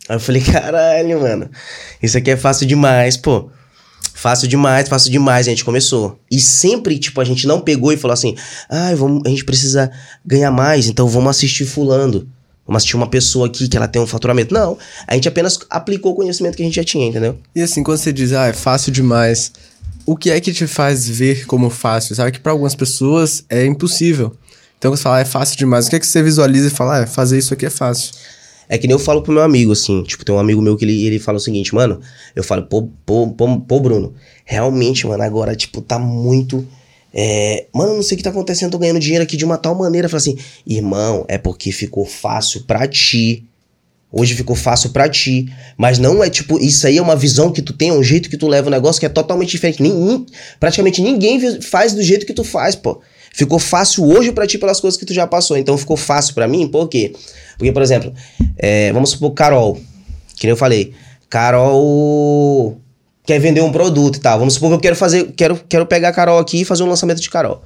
Aí eu falei, caralho, mano. Isso aqui é fácil demais, pô. Fácil demais, fácil demais. A gente começou. E sempre, tipo, a gente não pegou e falou assim: ah, vamos, a gente precisa ganhar mais, então vamos assistir Fulano. Vamos assistir uma pessoa aqui que ela tem um faturamento. Não. A gente apenas aplicou o conhecimento que a gente já tinha, entendeu? E assim, quando você diz, ah, é fácil demais, o que é que te faz ver como fácil? Sabe que para algumas pessoas é impossível. Então, você fala, ah, é fácil demais, o que é que você visualiza e fala, ah, fazer isso aqui é fácil? É que nem eu falo pro meu amigo, assim, tipo, tem um amigo meu que ele, ele fala o seguinte, mano, eu falo, pô, pô, pô, pô, Bruno, realmente, mano, agora, tipo, tá muito. É, mano, não sei o que tá acontecendo, tô ganhando dinheiro aqui de uma tal maneira. Fala assim, irmão, é porque ficou fácil pra ti. Hoje ficou fácil pra ti. Mas não é tipo, isso aí é uma visão que tu tem, é um jeito que tu leva o negócio que é totalmente diferente. Praticamente ninguém faz do jeito que tu faz, pô. Ficou fácil hoje pra ti pelas coisas que tu já passou. Então ficou fácil pra mim, por quê? Porque, por exemplo, é, vamos supor Carol, que nem eu falei. Carol quer vender um produto e tal. Vamos supor que eu quero fazer, quero, quero pegar a Carol aqui e fazer um lançamento de Carol.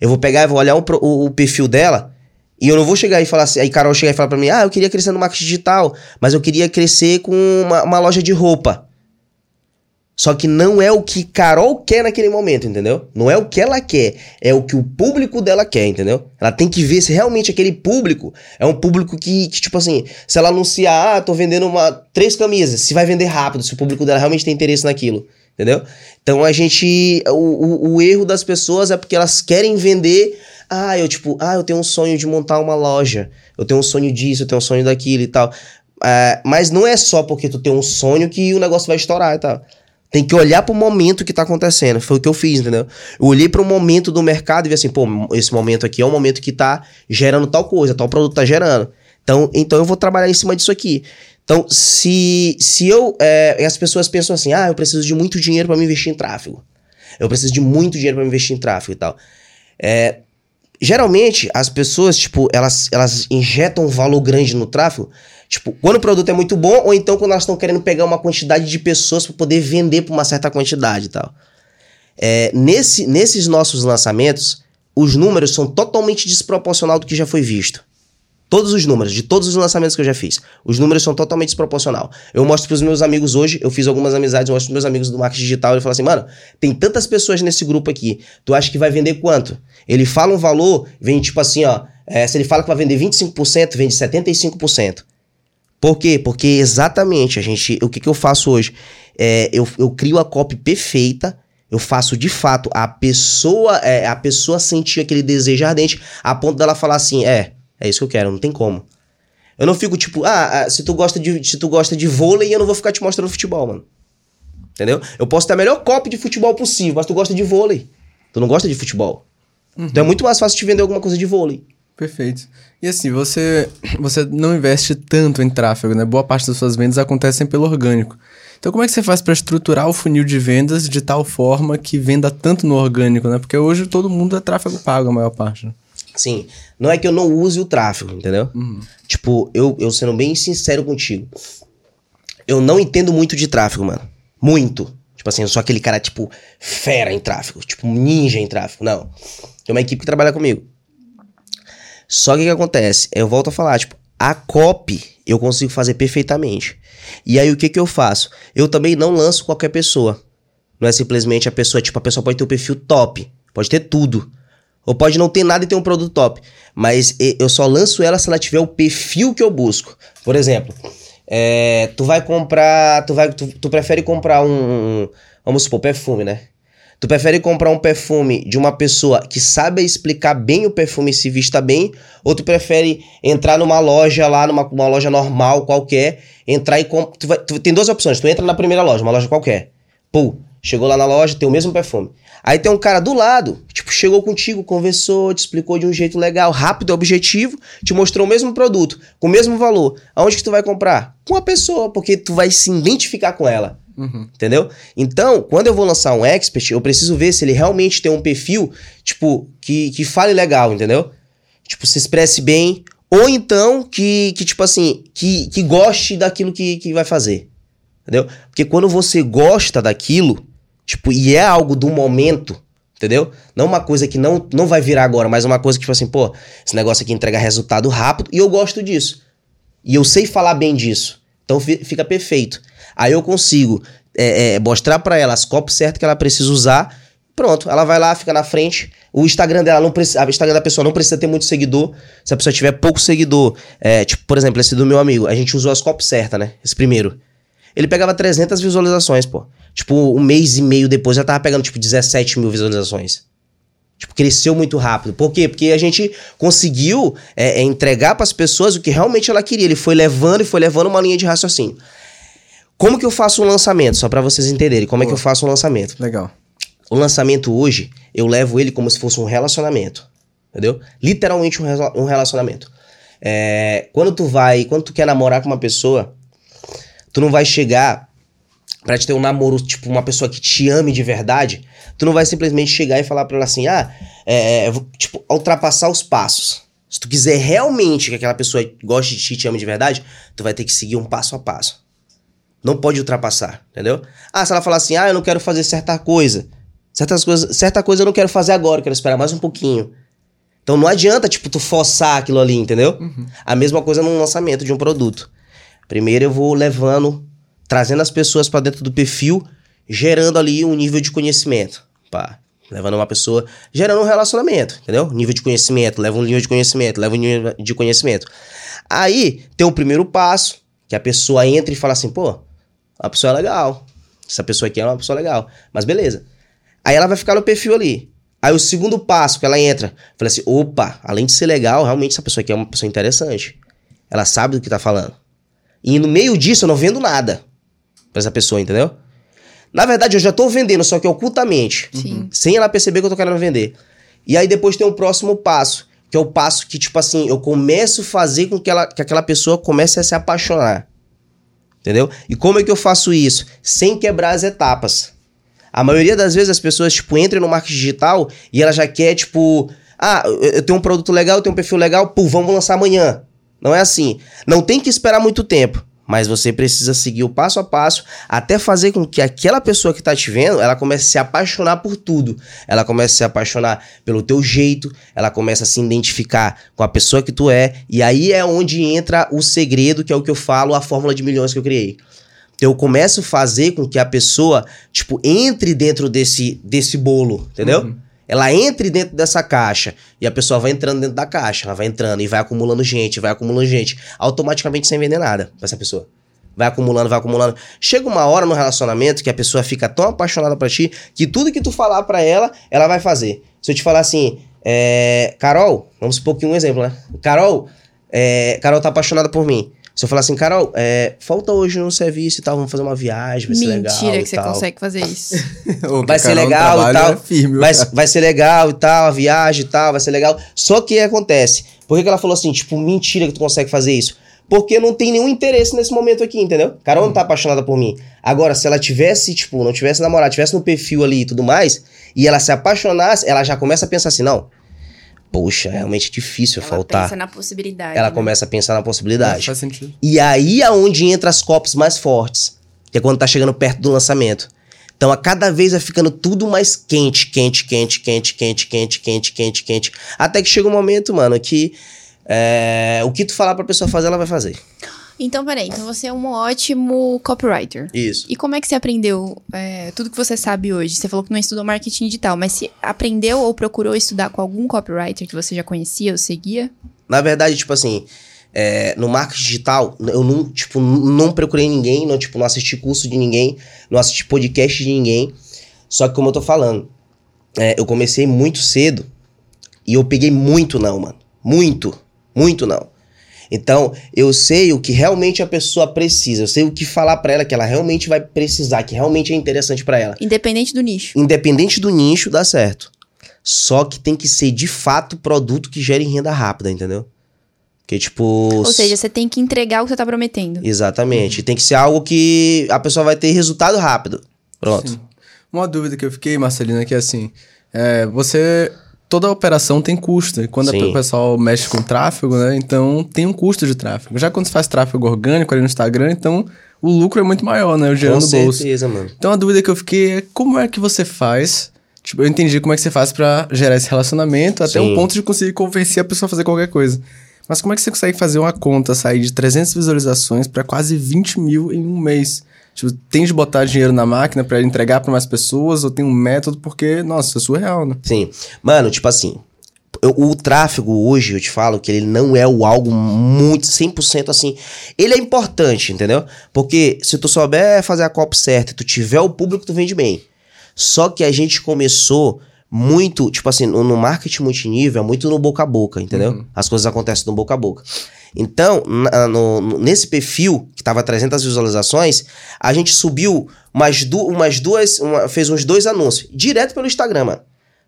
Eu vou pegar e vou olhar o- o perfil dela e eu não vou chegar e falar assim. Aí Carol chegar e falar pra mim: Ah, eu queria crescer no marketing digital, mas eu queria crescer com uma, uma loja de roupa. Só que não é o que Carol quer naquele momento, entendeu? Não é o que ela quer, é o que o público dela quer, entendeu? Ela tem que ver se realmente aquele público é um público que, que, tipo assim, se ela anunciar, ah, tô vendendo uma, três camisas, se vai vender rápido, se o público dela realmente tem interesse naquilo, entendeu? Então a gente. O, o, o erro das pessoas é porque elas querem vender. Ah, eu tipo, ah, eu tenho um sonho de montar uma loja, eu tenho um sonho disso, eu tenho um sonho daquilo e tal. É, mas não é só porque tu tem um sonho que o negócio vai estourar e tal. Tem que olhar pro momento que tá acontecendo. Foi o que eu fiz, entendeu? Eu olhei pro momento do mercado e vi assim, pô, esse momento aqui é um momento que tá gerando tal coisa, tal produto tá gerando. Então, então eu vou trabalhar em cima disso aqui. Então, se, se eu. É, as pessoas pensam assim, ah, eu preciso de muito dinheiro para me investir em tráfego. Eu preciso de muito dinheiro para me investir em tráfego e tal. É, geralmente, as pessoas, tipo, elas, elas injetam um valor grande no tráfego, tipo, quando o produto é muito bom, ou então quando elas estão querendo pegar uma quantidade de pessoas para poder vender por uma certa quantidade e tal. É, nesse, nesses nossos lançamentos, os números são totalmente desproporcional do que já foi visto. Todos os números, de todos os lançamentos que eu já fiz. Os números são totalmente desproporcional. Eu mostro pros meus amigos hoje, eu fiz algumas amizades, eu mostro pros meus amigos do marketing digital, ele fala assim, mano, tem tantas pessoas nesse grupo aqui, tu acha que vai vender quanto? Ele fala um valor, vem tipo assim, ó, é, se ele fala que vai vender 25%, vende 75%. Por quê? Porque exatamente, a gente, o que, que eu faço hoje? É, eu, eu crio a copy perfeita, eu faço de fato a pessoa, é, a pessoa sentir aquele desejo ardente, a ponto dela falar assim, é, é isso que eu quero, não tem como. Eu não fico tipo, ah, ah, se tu gosta de, se tu gosta de vôlei, eu não vou ficar te mostrando futebol, mano. Entendeu? Eu posso ter a melhor copy de futebol possível, mas tu gosta de vôlei. Tu não gosta de futebol. Então é muito mais fácil te vender alguma coisa de vôlei. Perfeito. E assim, você, você não investe tanto em tráfego, né? Boa parte das suas vendas acontecem pelo orgânico. Então, como é que você faz para estruturar o funil de vendas de tal forma que venda tanto no orgânico, né? Porque hoje todo mundo é tráfego pago, a maior parte. né? Sim, não é que eu não use o tráfego, entendeu? Tipo, eu, eu sendo bem sincero contigo, eu não entendo muito de tráfego, mano. Muito. Tipo assim, eu sou aquele cara, tipo, fera em tráfego, tipo, ninja em tráfego. Não. Tem uma equipe que trabalha comigo. Só que o que acontece? Eu volto a falar, tipo, a copy eu consigo fazer perfeitamente. E aí o que que eu faço? Eu também não lanço qualquer pessoa. Não é simplesmente a pessoa, tipo, a pessoa pode ter um perfil top, pode ter tudo. Ou pode não ter nada e ter um produto top. Mas eu só lanço ela se ela tiver o perfil que eu busco. Por exemplo, é, tu vai comprar. Tu, vai, tu, tu prefere comprar um, um- Vamos supor, perfume, né? Tu prefere comprar um perfume de uma pessoa que sabe explicar bem o perfume e se vista bem? Ou tu prefere entrar numa loja lá, numa uma loja normal, qualquer, entrar e comprar. Tem duas opções. Tu entra na primeira loja, uma loja qualquer. Pô, Chegou lá na loja, tem o mesmo perfume. Aí tem um cara do lado, tipo, chegou contigo, conversou, te explicou de um jeito legal, rápido, objetivo, te mostrou o mesmo produto, com o mesmo valor. Aonde que tu vai comprar? Com a pessoa, porque tu vai se identificar com ela. Uhum. Entendeu? Então, quando eu vou lançar um expert, eu preciso ver se ele realmente tem um perfil, tipo, que, que fale legal, entendeu? Tipo, se expresse bem, ou então que, que tipo assim, que, que goste daquilo que, que vai fazer. Entendeu? Porque quando você gosta daquilo, tipo, e é algo do momento, entendeu? Não uma coisa que não, não vai virar agora, mas uma coisa que, tipo assim, pô, esse negócio aqui entrega resultado rápido e eu gosto disso. E eu sei falar bem disso. Então fi- fica perfeito. Aí eu consigo é, é, mostrar pra ela as copos certas que ela precisa usar. Pronto, ela vai lá, fica na frente. O Instagram dela não precisa. O Instagram da pessoa não precisa ter muito seguidor. Se a pessoa tiver pouco seguidor, é, tipo, por exemplo, esse do meu amigo, a gente usou as copos certas, né? Esse primeiro. Ele pegava 300 visualizações, pô. Tipo, um mês e meio depois já tava pegando, tipo, 17 mil visualizações. Tipo, cresceu muito rápido. Por quê? Porque a gente conseguiu é, é, entregar para as pessoas o que realmente ela queria. Ele foi levando e foi levando uma linha de raciocínio. Como que eu faço um lançamento? Só para vocês entenderem. Como é que eu faço um lançamento? Legal. O lançamento hoje, eu levo ele como se fosse um relacionamento. Entendeu? Literalmente um, um relacionamento. É, quando tu vai, quando tu quer namorar com uma pessoa, tu não vai chegar pra te ter um namoro, tipo, uma pessoa que te ame de verdade, tu não vai simplesmente chegar e falar pra ela assim, ah, é, é, vou, tipo, ultrapassar os passos. Se tu quiser realmente que aquela pessoa goste de ti e te ame de verdade, tu vai ter que seguir um passo a passo. Não pode ultrapassar, entendeu? Ah, se ela falar assim, ah, eu não quero fazer certa coisa. Certas coisas, certa coisa eu não quero fazer agora, eu quero esperar mais um pouquinho. Então não adianta, tipo, tu forçar aquilo ali, entendeu? A mesma coisa num lançamento de um produto. Primeiro eu vou levando, trazendo as pessoas pra dentro do perfil, gerando ali um nível de conhecimento. Pá, levando uma pessoa, gerando um relacionamento, entendeu? Nível de conhecimento, leva um nível de conhecimento, leva um nível de conhecimento. Aí tem o primeiro passo, que a pessoa entra e fala assim, pô, a pessoa é legal. Essa pessoa aqui é uma pessoa legal. Mas beleza. Aí ela vai ficar no perfil ali. Aí o segundo passo que ela entra, fala assim: opa, além de ser legal, realmente essa pessoa aqui é uma pessoa interessante. Ela sabe do que tá falando. E no meio disso eu não vendo nada pra essa pessoa, entendeu? Na verdade, eu já tô vendendo, só que ocultamente. Sim. Sem ela perceber que eu tô querendo vender. E aí depois tem o próximo passo, que é o passo que, tipo assim, eu começo a fazer com que, ela, que aquela pessoa comece a se apaixonar. Entendeu? E como é que eu faço isso? Sem quebrar as etapas. A maioria das vezes as pessoas, tipo, entram no marketing digital e ela já quer, tipo, ah, eu tenho um produto legal, eu tenho um perfil legal, pô, vamos lançar amanhã. Não é assim. Não tem que esperar muito tempo. Mas você precisa seguir o passo a passo até fazer com que aquela pessoa que tá te vendo, ela comece a se apaixonar por tudo. Ela comece a se apaixonar pelo teu jeito, ela começa a se identificar com a pessoa que tu é, e aí é onde entra o segredo, que é o que eu falo, a fórmula de milhões que eu criei. Então eu começo a fazer com que a pessoa, tipo, entre dentro desse, desse bolo, entendeu? Ela entre dentro dessa caixa e a pessoa vai entrando dentro da caixa, ela vai entrando e vai acumulando gente, vai acumulando gente, automaticamente sem vender nada pra essa pessoa. Vai acumulando, vai acumulando. Chega uma hora no relacionamento que a pessoa fica tão apaixonada pra ti que tudo que tu falar pra ela, ela vai fazer. Se eu te falar assim, é, Carol, vamos supor que um exemplo, né? Carol, é, Carol tá apaixonada por mim. Se eu falar assim, Carol, é, falta hoje no serviço e tal, vamos fazer uma viagem, vai ser legal. Mentira e que você tal. consegue fazer isso. Vai ser legal e tal. é firme, vai, vai ser legal e tal, a viagem e tal, vai ser legal. Só que acontece. Por que, que ela falou assim, tipo, mentira que tu consegue fazer isso? Porque não tem nenhum interesse nesse momento aqui, entendeu? Carol não tá apaixonada por mim. Agora, se ela tivesse, tipo, não tivesse namorado, tivesse no perfil ali e tudo mais, e ela se apaixonasse, ela já começa a pensar assim, não. Poxa, é realmente difícil Ela faltar. pensa na possibilidade. Ela né? começa a pensar na possibilidade. Faz sentido. E aí é onde entra as copies mais fortes, que é quando tá chegando perto do lançamento. Então a cada vez vai ficando tudo mais quente, quente, quente, quente, quente, quente, quente, quente, quente. Até que chega um momento, mano, que é, o que tu falar pra pessoa fazer, ela vai fazer. Então, peraí. Então você é um ótimo copywriter. Isso. E como é que você aprendeu é, tudo que você sabe hoje? Você falou que não estudou marketing digital, mas se aprendeu ou procurou estudar com algum copywriter que você já conhecia ou seguia? Na verdade, tipo assim, é, no marketing digital, eu não, tipo, não procurei ninguém, não, tipo, não assisti curso de ninguém, não assisti podcast de ninguém. Só que como eu tô falando, é, eu comecei muito cedo e eu peguei muito não, mano. Muito, muito não. Então, eu sei o que realmente a pessoa precisa, eu sei o que falar pra ela que ela realmente vai precisar, que realmente é interessante pra ela. Independente do nicho. Independente do nicho, dá certo. Só que tem que ser de fato produto que gere renda rápida, entendeu? Que tipo. Ou seja, você tem que entregar o que você tá prometendo. Exatamente. Tem que ser algo que a pessoa vai ter resultado rápido. Pronto. Sim. Uma dúvida que eu fiquei, Marcelina, é que assim, é, você. Toda operação tem custo. E quando Sim. o pessoal mexe com tráfego, né? Então tem um custo de tráfego. Já quando você faz tráfego orgânico ali no Instagram, então o lucro é muito maior, né? O Com gerando bolso. certeza, mano. Então a dúvida que eu fiquei é como é que você faz. Tipo, eu entendi como é que você faz pra gerar esse relacionamento até Sim. um ponto de conseguir convencer a pessoa a fazer qualquer coisa. Mas como é que você consegue fazer uma conta sair de 300 visualizações pra quase 20 mil em um mês? Tipo, tem de botar dinheiro na máquina pra entregar pra mais pessoas ou tem um método? Porque, nossa, é surreal, né? Sim. Mano, tipo assim. eu- O tráfego hoje, eu te falo que ele não é o algo muito 100% assim. Ele é importante, entendeu? Porque se tu souber fazer a copy certa e tu tiver o público, tu vende bem. Só que a gente começou muito, tipo assim, no, no marketing multinível, é muito no boca a boca, entendeu? As coisas acontecem no boca a boca. Então, na- no- nesse perfil, que tava 300 visualizações, a gente subiu umas, du umas duas, uma- fez uns dois anúncios, direto pelo Instagram, mano.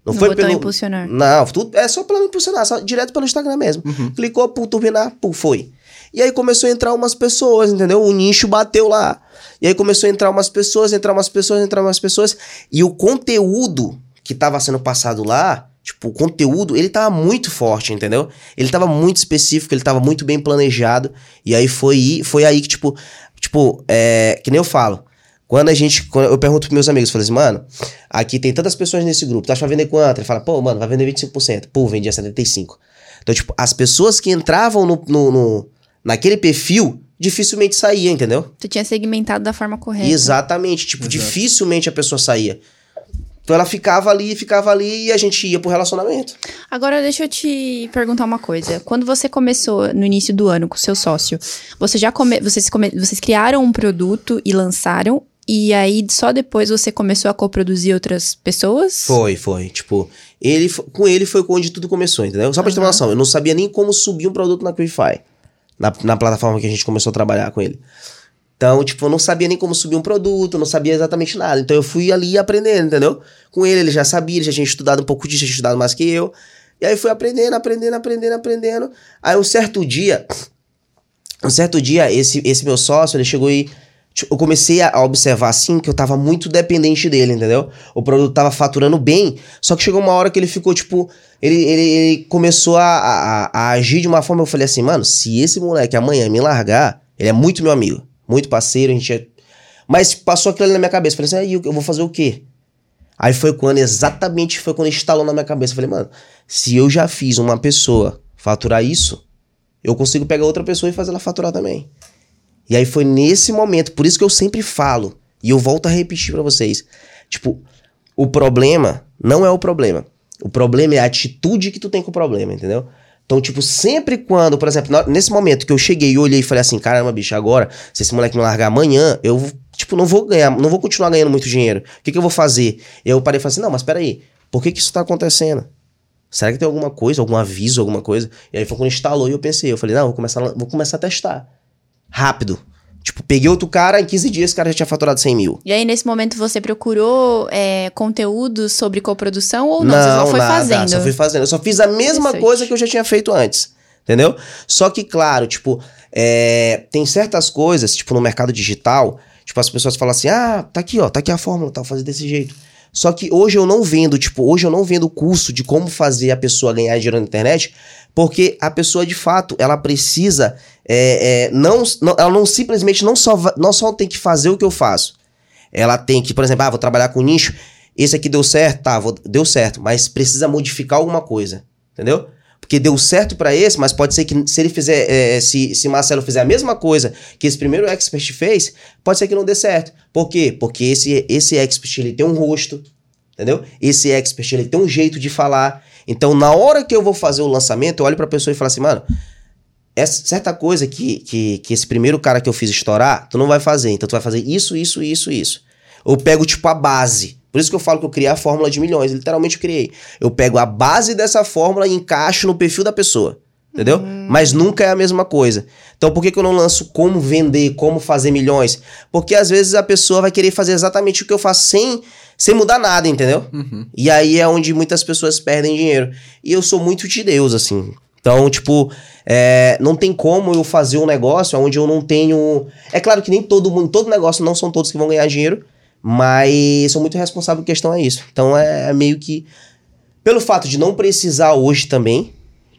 Não No foi botão pelo. impulsionar. Não, tudo, é só pelo impulsionar, só direto pelo Instagram mesmo. Clicou, pum, turbinar, pum, foi. E aí começou a entrar umas pessoas, entendeu? O nicho bateu lá. E aí começou a entrar umas pessoas, entrar umas pessoas, entrar umas pessoas. E o conteúdo que tava sendo passado lá, tipo, o conteúdo, ele tava muito forte, entendeu? Ele tava muito específico, ele tava muito bem planejado. E aí foi, foi aí que, tipo, tipo, é, que nem eu falo. Quando a gente. Quando eu pergunto pros meus amigos, eu falei assim, mano, aqui tem tantas pessoas nesse grupo, tu acha que vai vender quanto? Ele fala, pô, mano, vai vender 25%. Pô, vendia 75%. Então, tipo, as pessoas que entravam no, no, no- naquele perfil dificilmente saíam, entendeu? Tu tinha segmentado da forma correta. Exatamente. Tipo, Exato. dificilmente a pessoa saía. Então ela ficava ali, ficava ali e a gente ia pro relacionamento. Agora deixa eu te perguntar uma coisa. Quando você começou no início do ano com seu sócio, você já come... vocês, come... vocês criaram um produto e lançaram e aí só depois você começou a coproduzir outras pessoas? Foi, foi. Tipo, ele, com ele foi onde tudo começou, entendeu? Só pra te ter uma noção, eu não sabia nem como subir um produto na Quify. Na, na plataforma que a gente começou a trabalhar com ele. Então, tipo, eu não sabia nem como subir um produto, não sabia exatamente nada. Então eu fui ali aprendendo, entendeu? Com ele, ele já sabia, ele já tinha estudado um pouco disso, já tinha estudado mais que eu. E aí fui aprendendo, aprendendo, aprendendo, aprendendo. Aí um certo dia, um certo dia, esse, esse meu sócio, ele chegou e. tipo, Eu comecei a observar assim que eu tava muito dependente dele, entendeu? O produto tava faturando bem, só que chegou uma hora que ele ficou, tipo. Ele, ele, ele começou a, a, a agir de uma forma. Eu falei assim, mano, se esse moleque amanhã me largar, ele é muito meu amigo, muito parceiro, a gente é. Mas passou aquilo ali na minha cabeça. Falei assim, aí eu vou fazer o quê? Aí foi quando, exatamente foi quando instalou na minha cabeça. Falei, mano, se eu já fiz uma pessoa faturar isso, eu consigo pegar outra pessoa e fazer ela faturar também. E aí foi nesse momento, por isso que eu sempre falo, e eu volto a repetir pra vocês. Tipo, o problema não é o problema. O problema é a atitude que tu tem com o problema, entendeu? Então, tipo, sempre quando, por exemplo, nesse momento que eu cheguei e olhei e falei assim, caramba, bicho, agora, se esse moleque me largar amanhã, eu, tipo, não vou ganhar, não vou continuar ganhando muito dinheiro. O que, que eu vou fazer? Eu parei e falei assim, não, mas peraí, por que que isso tá acontecendo? Será que tem alguma coisa, algum aviso, alguma coisa? E aí foi quando instalou e eu pensei, eu falei, não, vou começar, vou começar a testar. Rápido. Tipo, peguei outro cara, em 15 dias esse cara já tinha faturado 100 mil. E aí, nesse momento, você procurou é, conteúdo sobre coprodução ou não? você só foi nada, fazendo? Só fui fazendo. Eu só fiz a mesma coisa que eu já tinha feito antes. Entendeu? Só que, claro, tipo, é, tem certas coisas, tipo, no mercado digital, tipo, as pessoas falam assim: ah, tá aqui, ó, tá aqui a fórmula, tá, vou fazer desse jeito. Só que hoje eu não vendo, tipo, hoje eu não vendo o curso de como fazer a pessoa ganhar dinheiro na internet, porque a pessoa, de fato, ela precisa, é, é, não, não- ela não simplesmente não só, não só tem que fazer o que eu faço. Ela tem que, por exemplo, ah, vou trabalhar com nicho, esse aqui deu certo, tá, vou- deu certo, mas precisa modificar alguma coisa, entendeu? Porque deu certo pra esse, mas pode ser que se ele fizer, é, se, se Marcelo fizer a mesma coisa que esse primeiro expert fez, pode ser que não dê certo. Por quê? Porque esse, esse expert ele tem um rosto, entendeu? Esse expert ele tem um jeito de falar. Então, na hora que eu vou fazer o lançamento, eu olho pra pessoa e falo assim, mano, essa certa coisa que, que, que esse primeiro cara que eu fiz estourar, tu não vai fazer. Então, tu vai fazer isso, isso, isso, isso. Eu pego, tipo, a base. Por isso que eu falo que eu criei a fórmula de milhões. Literalmente eu criei. Eu pego a base dessa fórmula e encaixo no perfil da pessoa. Entendeu? Mas nunca é a mesma coisa. Então por que, que eu não lanço como vender, como fazer milhões? Porque às vezes a pessoa vai querer fazer exatamente o que eu faço sem, sem mudar nada, entendeu? E aí é onde muitas pessoas perdem dinheiro. E eu sou muito de Deus, assim. Então, tipo, é, não tem como eu fazer um negócio onde eu não tenho. É claro que nem todo mundo, todo negócio não são todos que vão ganhar dinheiro, mas sou muito responsável em questão a isso. Então é meio que. Pelo fato de não precisar hoje também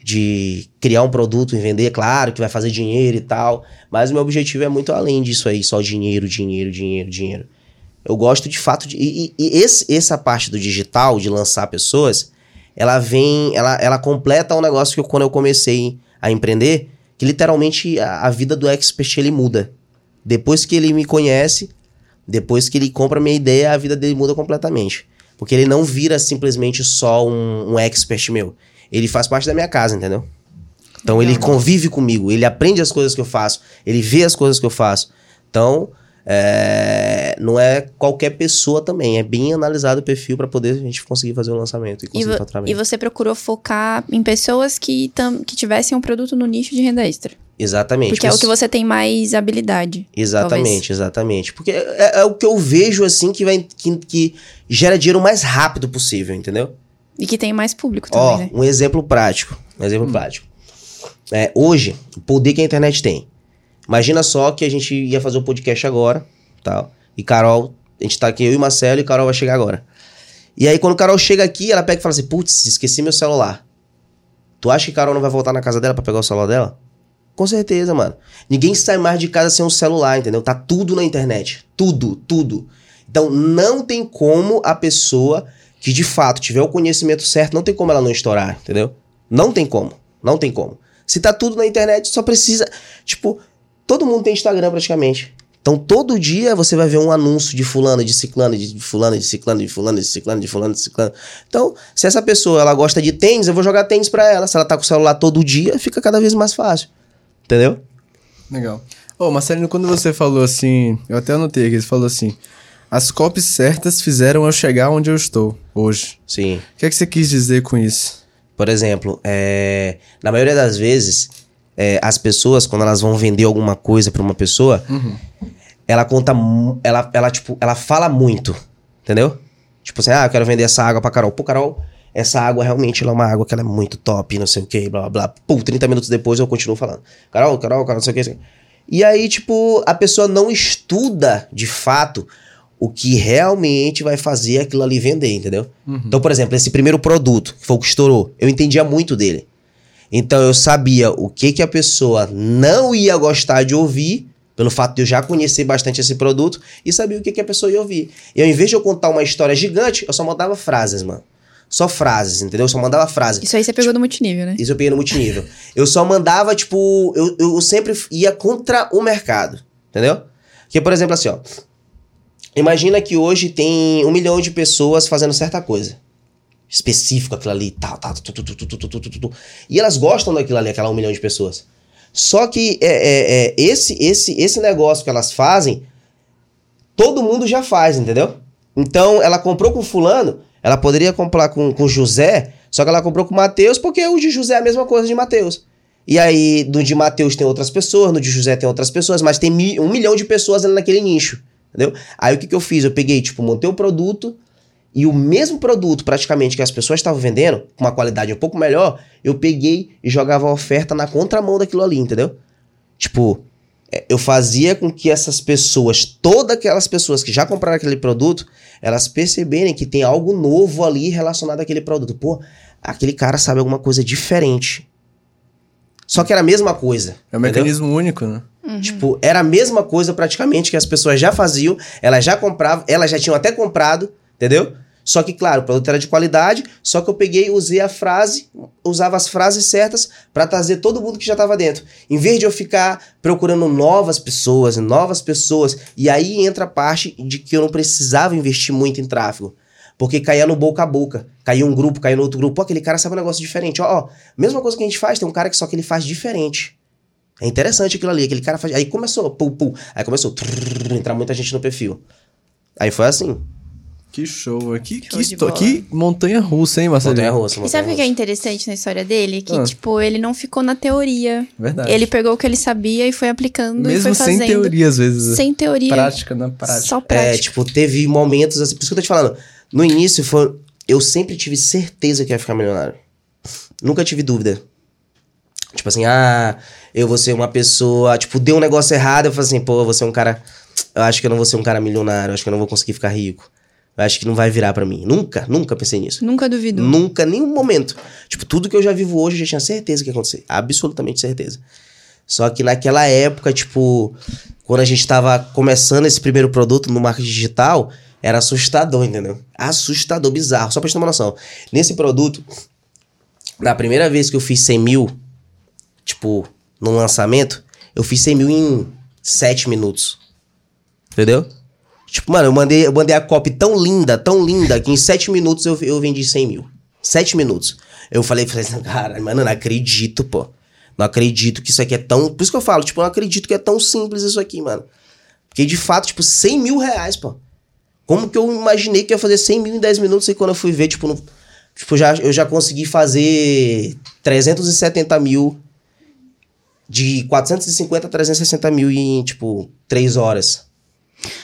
de criar um produto e vender, claro que vai fazer dinheiro e tal, mas o meu objetivo é muito além disso aí, só dinheiro, dinheiro, dinheiro, dinheiro. Eu gosto de fato de. E, e- e esse, essa parte do digital, de lançar pessoas, ela vem. Ela, ela completa um negócio que eu, quando eu comecei a empreender, que literalmente a, a vida do expert ele muda. Depois que ele me conhece, depois que ele compra a minha ideia, a vida dele muda completamente. Porque ele não vira simplesmente só um, um expert meu. Ele faz parte da minha casa, entendeu? Então ele convive comigo, ele aprende as coisas que eu faço, ele vê as coisas que eu faço. Então, é, não é qualquer pessoa também, é bem analisado o perfil para poder a gente conseguir fazer um lançamento e E, conseguir e bem. você procurou focar em pessoas que, tam, que tivessem um produto no nicho de renda extra. Exatamente. Porque é o Mas- que você tem mais habilidade. Exatamente, exatamente. Porque é, é o que eu vejo assim que vai que, que gera dinheiro o mais rápido possível, entendeu? E que tem mais público Ó, também, né? um exemplo prático. Um exemplo prático. É, hoje, o poder que a internet tem. Imagina só que a gente ia fazer o podcast agora, tal. E Carol, a gente tá aqui, eu e Marcelo, e Carol vai chegar agora. E aí, quando Carol chega aqui, ela pega e fala assim: Putz, esqueci meu celular. Tu acha que Carol não vai voltar na casa dela pra pegar o celular dela? Com certeza, mano. Ninguém sai mais de casa sem um celular, entendeu? Tá tudo na internet. Tudo, tudo. Então, não tem como a pessoa que de fato tiver o conhecimento certo, não tem como ela não estourar, entendeu? Não tem como. Não tem como. Se tá tudo na internet, só precisa. Tipo, todo mundo tem Instagram praticamente. Então, todo dia você vai ver um anúncio de fulano, de ciclano, de fulano, de ciclano, de fulano, de ciclano, de fulano, de ciclano. Então, se essa pessoa ela gosta de tênis, eu vou jogar tênis pra ela. Se ela tá com o celular todo dia, fica cada vez mais fácil. Entendeu? Legal. Ô, Marcelino, quando você falou assim, eu até anotei aqui, você falou assim, as copies certas fizeram eu chegar onde eu estou hoje. Sim. O que é que você quis dizer com isso? Por exemplo, é, na maioria das vezes, é, as pessoas, quando elas vão vender alguma coisa pra uma pessoa, ela conta. Ela, ela, tipo, ela fala muito. Entendeu? Tipo assim, ah, eu quero vender essa água pra Carol. Pô, Carol, essa água realmente é uma água que ela é muito top, não sei o que, blá blá blá. Pô, 30 minutos depois eu continuo falando. Carol, Carol, Carol, não sei o que. E aí, tipo, a pessoa não estuda de fato o que realmente vai fazer aquilo ali vender, entendeu? Então, por exemplo, esse primeiro produto, que foi o que estourou, eu entendia muito dele. Então eu sabia o que, que a pessoa não ia gostar de ouvir, pelo fato de eu já conhecer bastante esse produto, e sabia o que, que a pessoa ia ouvir. E ao invés de eu contar uma história gigante, eu só mandava frases, mano só frases, entendeu? Eu só mandava frases. Isso aí você pegou tipo, no multinível, né? Isso eu peguei no multinível. eu só mandava, tipo, eu, eu sempre ia contra o mercado, entendeu? Porque, por exemplo, assim, ó. Imagina que hoje tem um milhão de pessoas fazendo certa coisa. Específico, aquilo ali, tal, tal, tal, tu, tu, tu, tu, E elas gostam daquilo ali, aquela um milhão de pessoas. Só que é, é, é, esse, esse, esse negócio que elas fazem, todo mundo já faz, entendeu? Então, ela comprou com fulano, ela poderia comprar com, com José, só que ela comprou com Mateus, porque o de José é a mesma coisa de Mateus. E aí, no de Mateus tem outras pessoas, no de José tem outras pessoas, mas tem mi- um milhão de pessoas naquele nicho, entendeu? Aí o que, que eu fiz? Eu peguei, tipo, montei o produto, e o mesmo produto, praticamente, que as pessoas estavam vendendo, com uma qualidade um pouco melhor, eu peguei e jogava a oferta na contramão daquilo ali, entendeu? Tipo, eu fazia com que essas pessoas, todas aquelas pessoas que já compraram aquele produto, elas perceberem que tem algo novo ali relacionado àquele produto. Pô, aquele cara sabe alguma coisa diferente. Só que era a mesma coisa. É um entendeu? mecanismo único, né? Tipo, era a mesma coisa praticamente que as pessoas já faziam, elas já compravam, elas já tinham até comprado, entendeu? Só que, claro, o produto era de qualidade, só que eu peguei usei a frase, usava as frases certas pra trazer todo mundo que já tava dentro. Em vez de eu ficar procurando novas pessoas, novas pessoas, e aí entra a parte de que eu não precisava investir muito em tráfego. Porque caía no boca a boca. Caía um grupo, caía no outro grupo. Pô, aquele cara sabe um negócio diferente. Ó, ó, mesma coisa que a gente faz, tem um cara que só que ele faz diferente. É interessante aquilo ali, aquele cara faz. Aí começou, pum, pum. Aí começou, trrr, entrar muita gente no perfil. Aí foi assim. Que show. Que, Show que, esto- que montanha russa, hein, Marcelinho? Montanha russa, E sabe o que é montanha interessante na história dele? Que, Ah. tipo, ele não ficou na teoria. Verdade. Ele pegou o que ele sabia e foi aplicando e Mesmo foi fazendo. sem teoria, às vezes. Sem teoria. Prática, na prática. Só É, prática. tipo, teve momentos assim, por isso que eu tô te falando. No início, foi, eu sempre tive certeza que ia ficar milionário. Nunca tive dúvida. Tipo assim, ah, eu vou ser uma pessoa. Tipo, deu um negócio errado, eu falei assim, pô, eu vou ser um cara. Eu acho que eu não vou ser um cara milionário, eu acho que eu não vou conseguir ficar rico. Eu acho que não vai virar pra mim. Nunca, nunca pensei nisso. Nunca duvidou. Nunca, nenhum momento. Tipo, tudo que eu já vivo hoje, eu já tinha certeza que ia acontecer. Absolutamente certeza. Só que naquela época, tipo, quando a gente tava começando esse primeiro produto no marketing digital, era assustador, entendeu? Assustador, bizarro. Só pra gente ter uma noção. Nesse produto, na primeira vez que eu fiz 100 mil, tipo, no lançamento, eu fiz 100 mil em 7 minutos. Entendeu? Tipo, mano, eu mandei, eu mandei a copy tão linda, tão linda, que em 7 minutos eu, eu vendi 100 mil. 7 minutos. Eu falei, falei assim, cara, mano, não acredito, pô. Não acredito que isso aqui é tão. Por isso que eu falo, tipo, não acredito que é tão simples isso aqui, mano. Porque de fato, tipo, 100 mil reais, pô. Como que eu imaginei que ia fazer 100 mil em 10 minutos e quando eu fui ver, tipo, no, tipo já, eu já consegui fazer 370 mil de 450 a 360 mil em, tipo, 3 horas.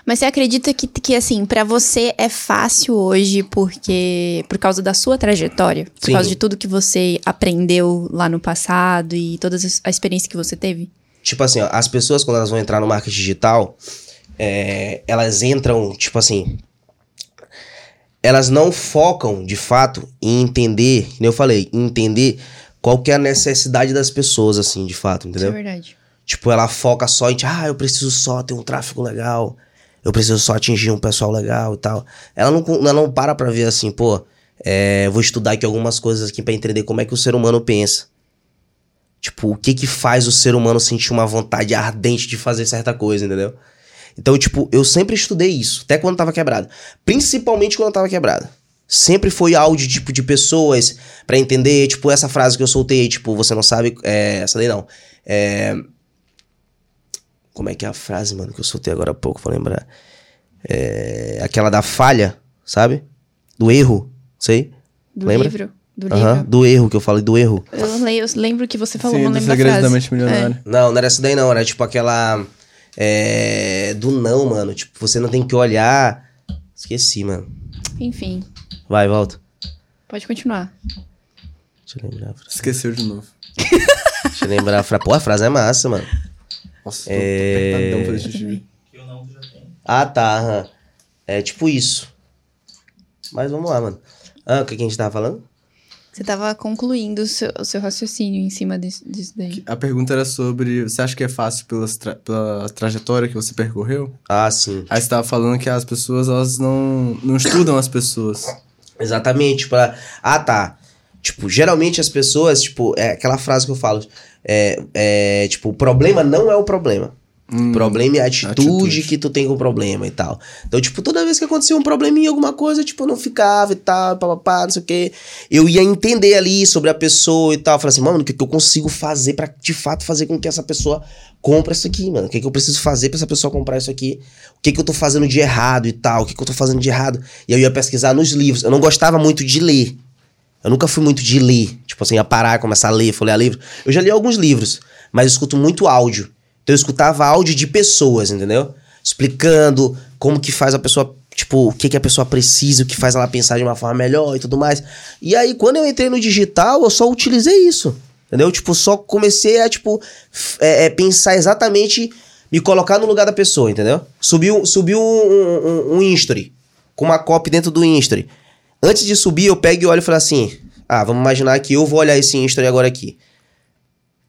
Mas você acredita que, que assim, pra você é fácil hoje porque por causa da sua trajetória? Por Sim. causa de tudo que você aprendeu lá no passado e toda as- a experiência que você teve? Tipo assim, ó, as pessoas quando elas vão entrar no marketing digital, é, elas entram, tipo assim, elas não focam, de fato, em entender, como eu falei, em entender qual que é a necessidade das pessoas, assim, de fato, entendeu? Isso é verdade. Tipo, ela foca só em, ah, eu preciso só ter um tráfego legal, eu preciso só atingir um pessoal legal e tal. Ela não, ela não para pra ver assim, pô, é, vou estudar aqui algumas coisas aqui pra entender como é que o ser humano pensa. Tipo, o que que faz o ser humano sentir uma vontade ardente de fazer certa coisa, entendeu? Então, tipo, eu sempre estudei isso, até quando tava quebrado. Principalmente quando eu tava quebrado. Sempre foi áudio, tipo, de pessoas pra entender, tipo, essa frase que eu soltei, tipo, você não sabe, é, essa daí não. É, como é que é a frase, mano, que eu soltei agora há pouco, vou lembrar. É, aquela da falha, sabe? Do erro, sei. Do Lembra? livro. Do Aham, livro. do erro, que eu falei do erro. Eu, le- eu lembro que você falou, Sim, não lembro da frase. da mente milionária. Não, não era essa daí não, era tipo aquela. É, do não, mano. Tipo, você não tem que olhar. Esqueci, mano. É, enfim, Vai, volta. pode continuar. Deixa eu lembrar. a frase. Esqueceu de novo. Deixa eu lembrar a frase. Pô, a frase é massa, mano. Nossa, tô É. apertadão pra deixar de ver. Ah, tá. aham. É tipo isso. Mas vamos lá, mano. Ah, o que, que a gente tava falando? Você tava concluindo o seu, o seu raciocínio em cima disso, disso daí. A pergunta era sobre. Você acha que é fácil pelas tra- pela trajetória que você percorreu? Ah, sim. Aí você tava falando que as pessoas, elas não, não estudam as pessoas. Exatamente. Pra... Ah, tá. Tipo, geralmente as pessoas, tipo, é aquela frase que eu falo. É, é tipo, o problema não é o problema. Hum, problema é a atitude, atitude. que tu tem com o problema e tal. Então, tipo, toda vez que acontecia um probleminha, alguma coisa, tipo, eu não ficava e tal, papapá, não sei o quê. Eu ia entender ali sobre a pessoa e tal. Falar assim, mano, o que, que eu consigo fazer pra de fato fazer com que essa pessoa compre isso aqui, mano? O que, que eu preciso fazer pra essa pessoa comprar isso aqui? O que, que eu tô fazendo de errado e tal? O que, que eu tô fazendo de errado? E eu ia pesquisar nos livros. Eu não gostava muito de ler. Eu nunca fui muito de ler. Tipo assim, ia parar, começar a ler, folhear livro. Eu já li alguns livros, mas eu escuto muito áudio. Então eu escutava áudio de pessoas, entendeu? Explicando como que faz a pessoa, tipo, o que que a pessoa precisa, o que faz ela pensar de uma forma melhor e tudo mais. E aí, quando eu entrei no digital, eu só utilizei isso. Entendeu? Tipo, só comecei a, tipo, é, é, pensar exatamente, me colocar no lugar da pessoa, entendeu? Subiu, subiu um, um, um history, com uma copy dentro do history. Antes de subir, eu pego e olho e falo assim: Ah, vamos imaginar que eu vou olhar esse history agora aqui.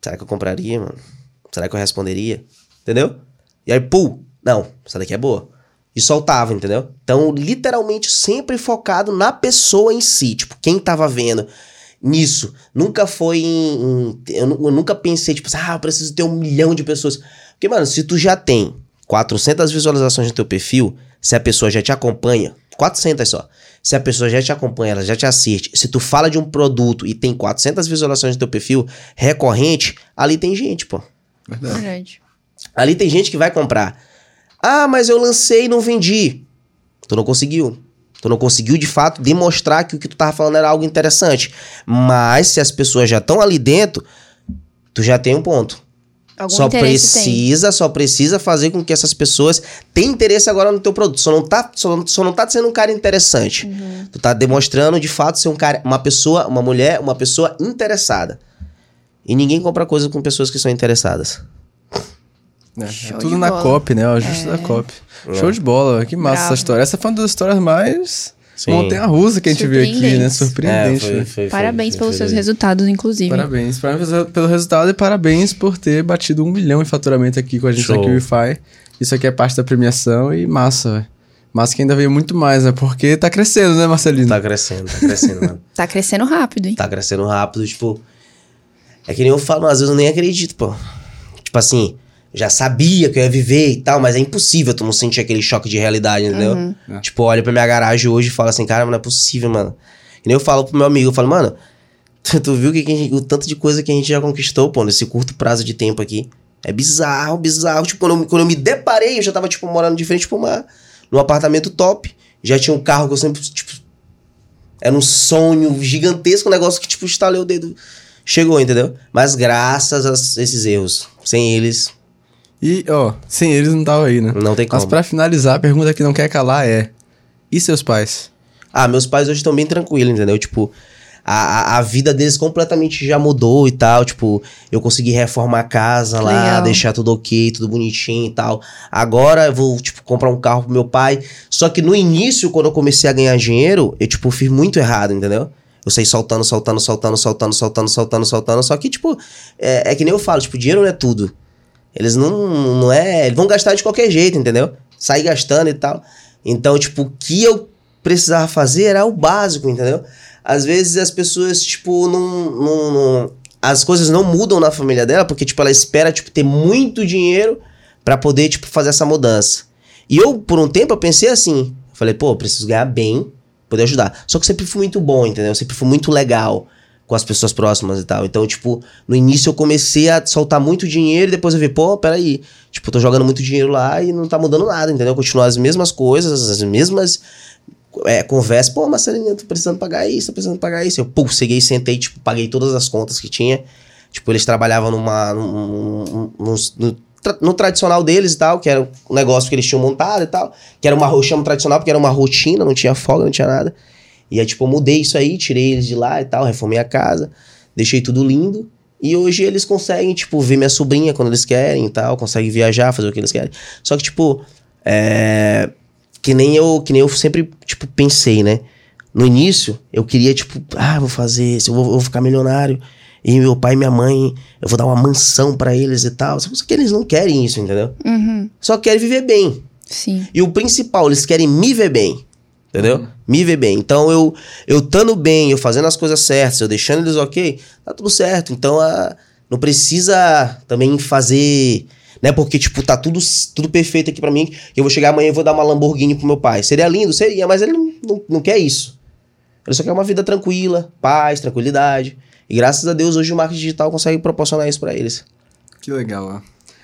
Será que eu compraria, mano? Será que eu responderia? Entendeu? E aí, pum, não, essa daqui é boa. E soltava, entendeu? Então, literalmente, sempre focado na pessoa em si. Tipo, quem tava vendo nisso. Nunca foi em. em- eu, eu nunca pensei, tipo, assim, ah, eu preciso ter um milhão de pessoas. Porque, mano, se tu já tem 400 visualizações no teu perfil, se a pessoa já te acompanha, 400 só. Se a pessoa já te acompanha, ela já te assiste. Se tu fala de um produto e tem 400 visualizações no teu perfil recorrente, ali tem gente, pô. Verdade. Verdade. Ali tem gente que vai comprar. Ah, mas eu lancei e não vendi. Tu não conseguiu. Tu não conseguiu, de fato, demonstrar que o que tu tava falando era algo interessante. Mas se as pessoas já estão ali dentro, tu já tem um ponto. Algum só interesse tem. precisa, só precisa fazer com que essas pessoas tenham interesse agora no teu produto. Só não tá, só, só não tá sendo um cara interessante. Uhum. Tu tá demonstrando de fato ser um cara, uma pessoa, uma mulher, uma pessoa interessada. E ninguém compra coisa com pessoas que são interessadas. É, é tudo na bola. copy, né? O ajuste da copy. Show de bola, que massa Bravo. essa história. Essa foi uma das histórias mais Sim. montanha russa que a gente viu aqui, né? Surpreendente. É, né? foi- Parabéns foi- pelos foi seus resultados, inclusive. Parabéns. Parabéns pelo resultado e parabéns por ter batido um milhão em faturamento aqui com a gente Show. aqui no Wi-Fi. Isso aqui é parte da premiação e massa, velho. Massa que ainda veio muito mais, né? Porque tá crescendo, né, Marcelino? Tá crescendo, tá crescendo, mano. Tá crescendo rápido, hein? Tá crescendo rápido, tipo. É que nem eu falo, às vezes eu nem acredito, pô. Tipo assim, já sabia que eu ia viver e tal, mas é impossível tu não sentir aquele choque de realidade, entendeu? Uhum. É. Tipo, olha pra minha garagem hoje e fala assim, cara, não é possível, mano. E nem eu falo pro meu amigo, eu falo, mano, tu, tu viu que que a gente- o tanto de coisa que a gente já conquistou, pô, nesse curto prazo de tempo aqui. É bizarro, bizarro. Tipo, quando eu, quando eu me deparei, eu já tava, tipo, morando de frente pra uma. num apartamento top. Já tinha um carro que eu sempre, tipo, era um sonho gigantesco, um negócio que, tipo, estalei o dedo. Chegou, entendeu? Mas graças a esses erros. Sem eles, E, ó, sem eles não tava aí, né? não tem como. Mas pra finalizar, a pergunta que não quer calar é: e seus pais? Ah, meus pais hoje estão bem tranquilos, entendeu? Tipo, a, a, vida deles completamente já mudou e tal. Tipo, eu consegui reformar a casa lá, Legal. deixar tudo ok, tudo bonitinho e tal. Agora eu vou, tipo, comprar um carro pro meu pai. Só que no início, quando eu comecei a ganhar dinheiro, eu, tipo, fiz muito errado, entendeu? Eu saí soltando, soltando, soltando, soltando, soltando, soltando, soltando. Só que, tipo, é, é que nem eu falo, tipo, dinheiro não é tudo. Eles não, não é. Eles vão gastar de qualquer jeito, entendeu? Sair gastando e tal. Então, tipo, o que eu precisava fazer era o básico, entendeu? Às vezes as pessoas, tipo, não. não, não- as coisas não mudam na família dela, porque, tipo, ela espera, tipo, ter muito dinheiro pra poder, tipo, fazer essa mudança. E eu, por um tempo, eu pensei assim. Falei, pô, preciso ganhar bem, poder ajudar. Só que eu sempre fui muito bom, entendeu? Eu sempre fui muito legal com as pessoas próximas e tal. Então, tipo, no início eu comecei a soltar muito dinheiro e depois eu vi, pô, peraí. Tipo, tô jogando muito dinheiro lá e não tá mudando nada, entendeu? Continuar as mesmas coisas, as mesmas é, conversas. Pô, Marcelinho, tô precisando pagar isso, tô precisando pagar isso. Eu, pô, cheguei, sentei, tipo, paguei todas as contas que tinha. Tipo, eles trabalhavam numa. num- num- num- no, tra- no tradicional deles e tal, que era o negócio que eles tinham montado e tal. Que era uma, eu chamo tradicional porque era uma rotina, não tinha folga, não tinha nada. E aí, tipo, eu mudei isso aí, tirei eles de lá e tal, reformei a casa, deixei tudo lindo. E hoje eles conseguem, tipo, ver minha sobrinha quando eles querem e tal, conseguem viajar, fazer o que eles querem. Só que, tipo, é. Que nem eu, que nem eu sempre, tipo, pensei, né? No início, eu queria, tipo, ah, vou fazer isso, eu vou, eu vou ficar milionário. E meu pai e minha mãe, eu vou dar uma mansão pra eles e tal. Só que eles não querem isso, entendeu? Uhum. Só querem viver bem. Sim. E o principal, eles querem me ver bem. Entendeu? Me ver bem. Então, eu eu estando bem, eu fazendo as coisas certas, eu deixando eles ok, tá tudo certo. Então, a, não precisa também fazer. Né? Porque, tipo, tá tudo, tudo perfeito aqui pra mim. Eu vou chegar amanhã e vou dar uma Lamborghini pro meu pai. Seria lindo? Seria, mas ele não, não, não quer isso. Ele só quer uma vida tranquila, paz, tranquilidade. E graças a Deus, hoje o marketing digital consegue proproporcionar isso pra eles. Que legal, ó.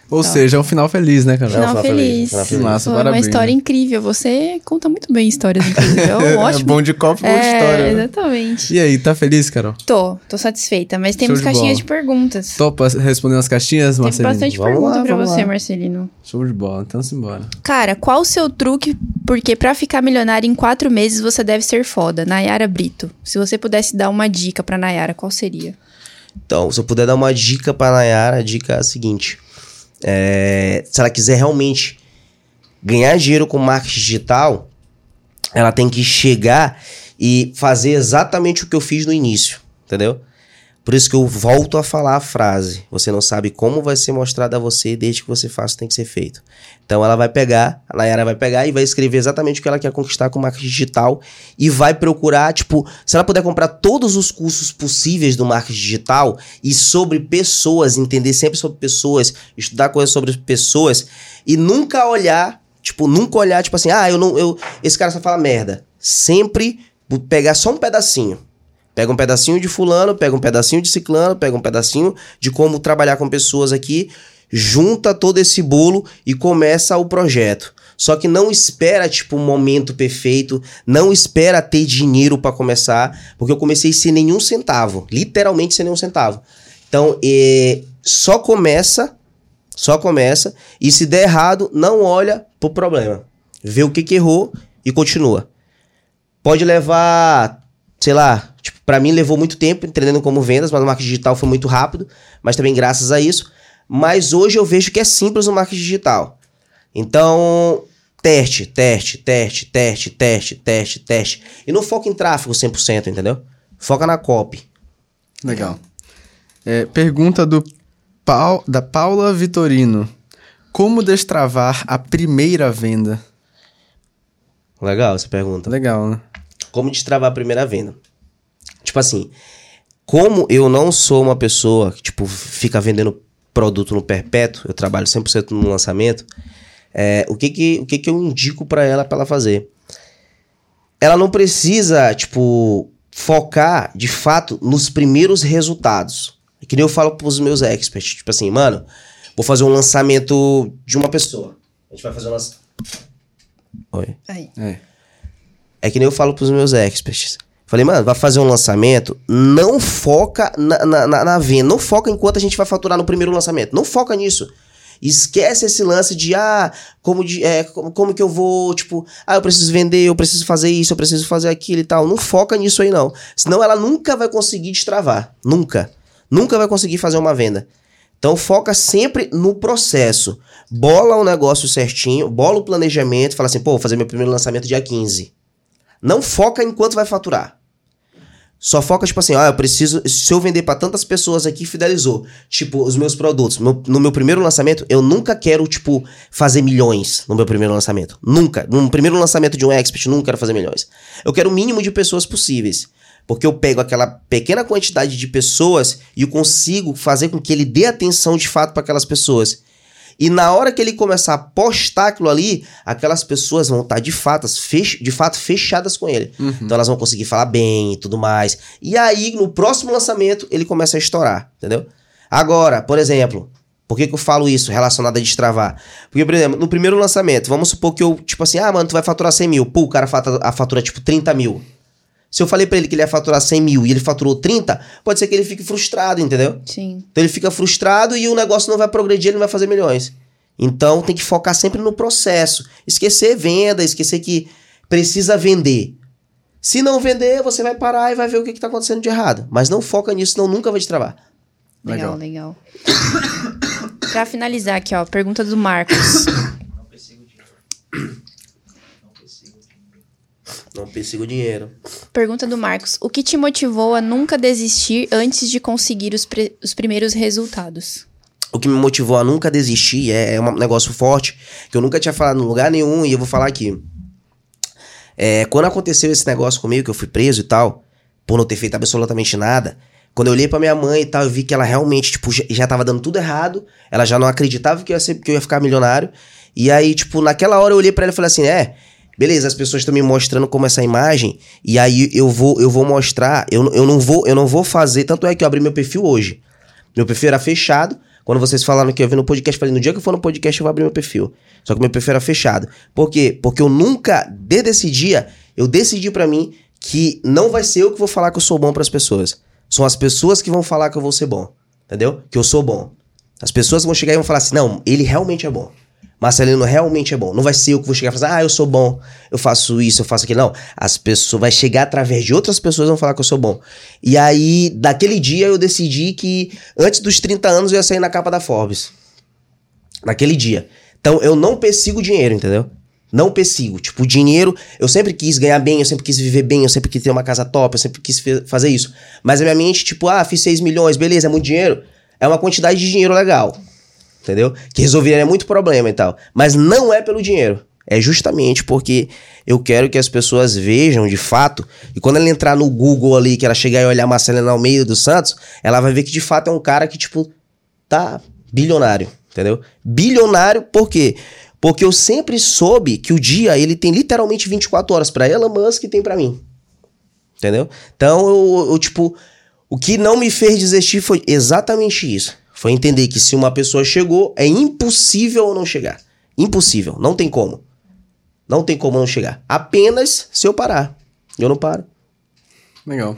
Ou seja, é um final feliz, né, cara? Final final feliz, feliz. final Que feliz. massa, é uma história incrível. Você conta muito bem histórias, inclusive. É um ótimo. bom de copo, de É, história. né? exatamente. E aí, tá feliz, Carol? Tô, tô satisfeita, mas temos de caixinhas bola. de perguntas. Topa respondendo as caixinhas, Tem Marcelino? bastante Vamos pergunta lá, pra você, lá. Marcelino. Show de bola, então simbora. Cara, qual o seu truque? Porque pra ficar milionário em quatro meses você deve ser foda. Nayara Brito. Se você pudesse dar uma dica pra Nayara, qual seria? Então, se eu puder dar uma dica pra Nayara, a dica é a seguinte. É, se ela quiser realmente ganhar dinheiro com marketing digital, ela tem que chegar e fazer exatamente o que eu fiz no início, entendeu? Por isso que eu volto a falar a frase. Você não sabe como vai ser mostrado a você, desde que você faça, tem que ser feito. Então ela vai pegar, a Nayara vai pegar e vai escrever exatamente o que ela quer conquistar com marketing digital e vai procurar, tipo, se ela puder comprar todos os cursos possíveis do marketing digital e sobre pessoas, entender sempre sobre pessoas, estudar coisas sobre pessoas e nunca olhar, tipo, nunca olhar, tipo assim, ah, eu não, eu, esse cara só fala merda. Sempre pegar só um pedacinho. Pega um pedacinho de fulano, pega um pedacinho de ciclano, pega um pedacinho de como trabalhar com pessoas aqui, junta todo esse bolo e começa o projeto. Só que não espera, tipo, um momento perfeito, não espera ter dinheiro para começar, porque eu comecei sem nenhum centavo, literalmente sem nenhum centavo. Então, é, só começa, só começa, e se der errado, não olha pro problema. Vê o que que errou e continua. Pode levar, sei lá, tipo, para mim levou muito tempo entendendo como vendas, mas o marketing digital foi muito rápido, mas também graças a isso. Mas hoje eu vejo que é simples o marketing digital. Então, teste, teste, teste, teste, teste, teste, teste. E não foca em tráfego 100%, entendeu? Foca na copy. Legal. É, pergunta do Pau, da Paula Vitorino. Como destravar a primeira venda? Legal essa pergunta. Legal, né? Como destravar a primeira venda? Tipo assim, como eu não sou uma pessoa que, tipo, fica vendendo produto no perpétuo, eu trabalho 100% no lançamento, é, o, que que, o que que eu indico para ela para ela fazer? Ela não precisa, tipo, focar, de fato, nos primeiros resultados. É que nem eu falo pros meus experts, tipo assim, mano, vou fazer um lançamento de uma pessoa. A gente vai fazer um lançamento... Oi? Aí. É. É que nem eu falo pros meus experts. Falei, mano, vai fazer um lançamento, não foca na, na, na, na venda, não foca enquanto a gente vai faturar no primeiro lançamento. Não foca nisso. Esquece esse lance de, ah, como, de, é, como, como que eu vou, tipo, ah, eu preciso vender, eu preciso fazer isso, eu preciso fazer aquilo e tal. Não foca nisso aí, não. Senão ela nunca vai conseguir destravar. Nunca. Nunca vai conseguir fazer uma venda. Então foca sempre no processo. Bola o negócio certinho, bola o planejamento, fala assim, pô, vou fazer meu primeiro lançamento dia 15. Não foca enquanto vai faturar. Só foca, tipo assim, ó, eu preciso. Se eu vender para tantas pessoas aqui, fidelizou. Tipo, os meus produtos. Meu- no meu primeiro lançamento, eu nunca quero, tipo, fazer milhões no meu primeiro lançamento. Nunca. No primeiro lançamento de um expert, nunca quero fazer milhões. Eu quero o mínimo de pessoas possíveis. Porque eu pego aquela pequena quantidade de pessoas e eu consigo fazer com que ele dê atenção de fato para aquelas pessoas. E na hora que ele começar a postar aquilo ali, aquelas pessoas vão estar de fato, fech- de fato fechadas com ele. Então elas vão conseguir falar bem e tudo mais. E aí, no próximo lançamento, ele começa a estourar, entendeu? Agora, por exemplo, por que, que eu falo isso relacionado a destravar? Porque, por exemplo, no primeiro lançamento, vamos supor que eu, tipo assim, ah, mano, tu vai faturar 100 mil. Pô, o cara fatura, a fatura, tipo, 30 mil. Se eu falei pra ele que ele ia faturar 100 mil e ele faturou 30, pode ser que ele fique frustrado, entendeu? Sim. Então ele fica frustrado e o negócio não vai progredir, ele não vai fazer milhões. Então tem que focar sempre no processo. Esquecer venda, esquecer que precisa vender. Se não vender, você vai parar e vai ver o que está acontecendo de errado. Mas não foca nisso, senão nunca vai te travar. Legal, legal. pra finalizar aqui, ó, pergunta do Marcos. Não persiga o dinheiro. Pergunta do Marcos. O que te motivou a nunca desistir antes de conseguir os, os primeiros resultados? O que me motivou a nunca desistir é, é um negócio forte que eu nunca tinha falado em lugar nenhum e eu vou falar aqui. É, quando aconteceu esse negócio comigo, que eu fui preso e tal, por não ter feito absolutamente nada, quando eu olhei pra minha mãe e tal, eu vi que ela realmente, tipo, já, já tava dando tudo errado, ela já não acreditava que eu ia, ser, que eu ia ficar milionário. E aí, tipo, naquela hora eu olhei pra ela e falei assim: é, beleza, as pessoas estão me mostrando como essa imagem, e aí eu vou, eu vou mostrar, eu, eu, não vou, eu não vou fazer, tanto é que eu abri meu perfil hoje. Meu perfil era fechado. Quando vocês falaram que eu vi no podcast, falei, no dia que eu for no podcast, eu vou abrir meu perfil. Só que meu perfil era fechado. Por quê? Porque eu nunca, desde esse dia, eu decidi pra mim que não vai ser eu que vou falar que eu sou bom pras pessoas. São as pessoas que vão falar que eu vou ser bom. Entendeu? Que eu sou bom. As pessoas vão chegar e vão falar assim: não, ele realmente é bom. Marcelino realmente é bom. Não vai ser eu que vou chegar e falar, assim, ah, eu sou bom, eu faço isso, eu faço aquilo. Não. As pessoas vai chegar através de outras pessoas vão falar que eu sou bom. E aí, daquele dia, eu decidi que antes dos 30 anos eu ia sair na capa da Forbes. Naquele dia. Então eu não persigo dinheiro, entendeu? Não persigo. Tipo, o dinheiro, eu sempre quis ganhar bem, eu sempre quis viver bem, eu sempre quis ter uma casa top, eu sempre quis fazer isso. Mas a minha mente, tipo, ah, fiz 6 milhões, beleza, é muito dinheiro. É uma quantidade de dinheiro legal. Entendeu? Que resolveria muito problema e tal. Mas não é pelo dinheiro. É justamente porque eu quero que as pessoas vejam de fato. E quando ela entrar no Google ali, que ela chegar e olhar Marcelino Almeida dos Santos, ela vai ver que de fato é um cara que, tipo, tá bilionário. Entendeu? Bilionário por quê? Porque eu sempre soube que o dia ele tem literalmente 24 horas para Elon Musk e tem para mim. Entendeu? Então, eu, eu, tipo, o que não me fez desistir foi exatamente isso. Foi entender que se uma pessoa chegou, é impossível não chegar. Impossível, não tem como. Não tem como não chegar. Apenas se eu parar. Eu não paro. Legal.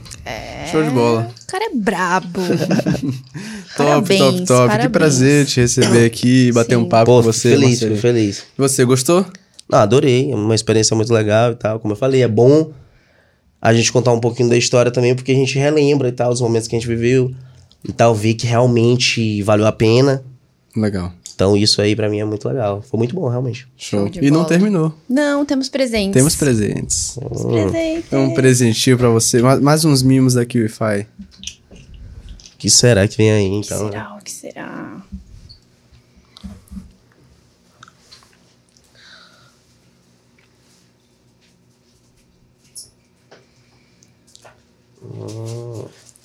Show de bola. O cara é brabo. Top, Parabéns, top, top. Que parabéns. prazer te receber aqui e bater Sim. um papo Pô, com você. feliz, feliz. E Você gostou? Não, adorei. É uma experiência muito legal e tal. Como eu falei, é bom a gente contar um pouquinho da história também, porque a gente relembra e tal, os momentos que a gente viveu e tal, ver que realmente valeu a pena. Legal. Então isso aí pra mim é muito legal. Foi muito bom, realmente. Show. E não terminou. Não, temos presentes. Temos presentes. presentes. É um presentinho pra você. Ma- Mais uns mimos da QIFI. O que será que vem aí, O que então? será? O que será?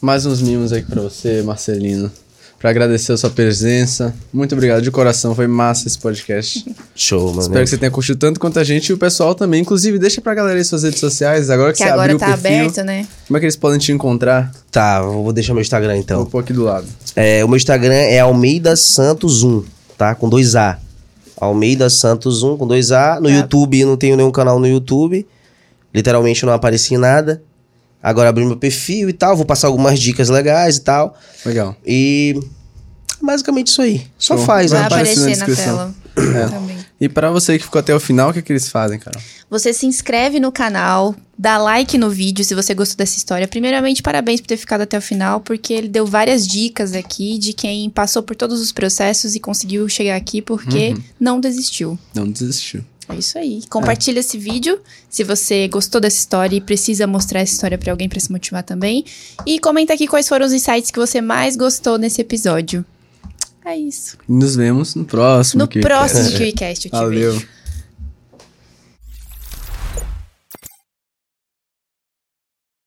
Mais uns mimos aqui pra você, Marcelino. Pra agradecer a sua presença. Muito obrigado de coração. Foi massa esse podcast. Show, mano. Espero que você tenha curtido tanto quanto a gente e o pessoal também. Inclusive, deixa pra galera aí suas redes sociais. Agora que, Que você agora abriu tá o perfil, aberto, né? como é que eles podem te encontrar? Tá, vou deixar meu Instagram Vou então. pôr aqui do lado. É, o meu Instagram é Almeida Santos 1, tá? Com dois A. Almeida Santos 1 com dois A. No Tá. YouTube, eu não tenho nenhum canal no YouTube. Literalmente não apareci em nada. Agora abri meu perfil e tal. Vou passar algumas dicas legais e tal. Legal. E basicamente isso aí. Só Show. faz, Vai né? aparecer na aparecer na, descrição. tela. É. Também. E pra você que ficou até o final, o que, que eles fazem, cara? Você se inscreve no canal, dá like no vídeo se você gostou dessa história. Primeiramente, parabéns por ter ficado até o final, porque ele deu várias dicas aqui de quem passou por todos os processos e conseguiu chegar aqui porque Uhum. não desistiu. Não desistiu. É isso aí. Compartilha esse vídeo se você gostou dessa história e precisa mostrar essa história pra alguém pra se motivar também. E comenta aqui quais foram os insights que você mais gostou nesse episódio. É isso. Nos vemos no próximo. No próximo KiwiCast eu te Valeu. vejo.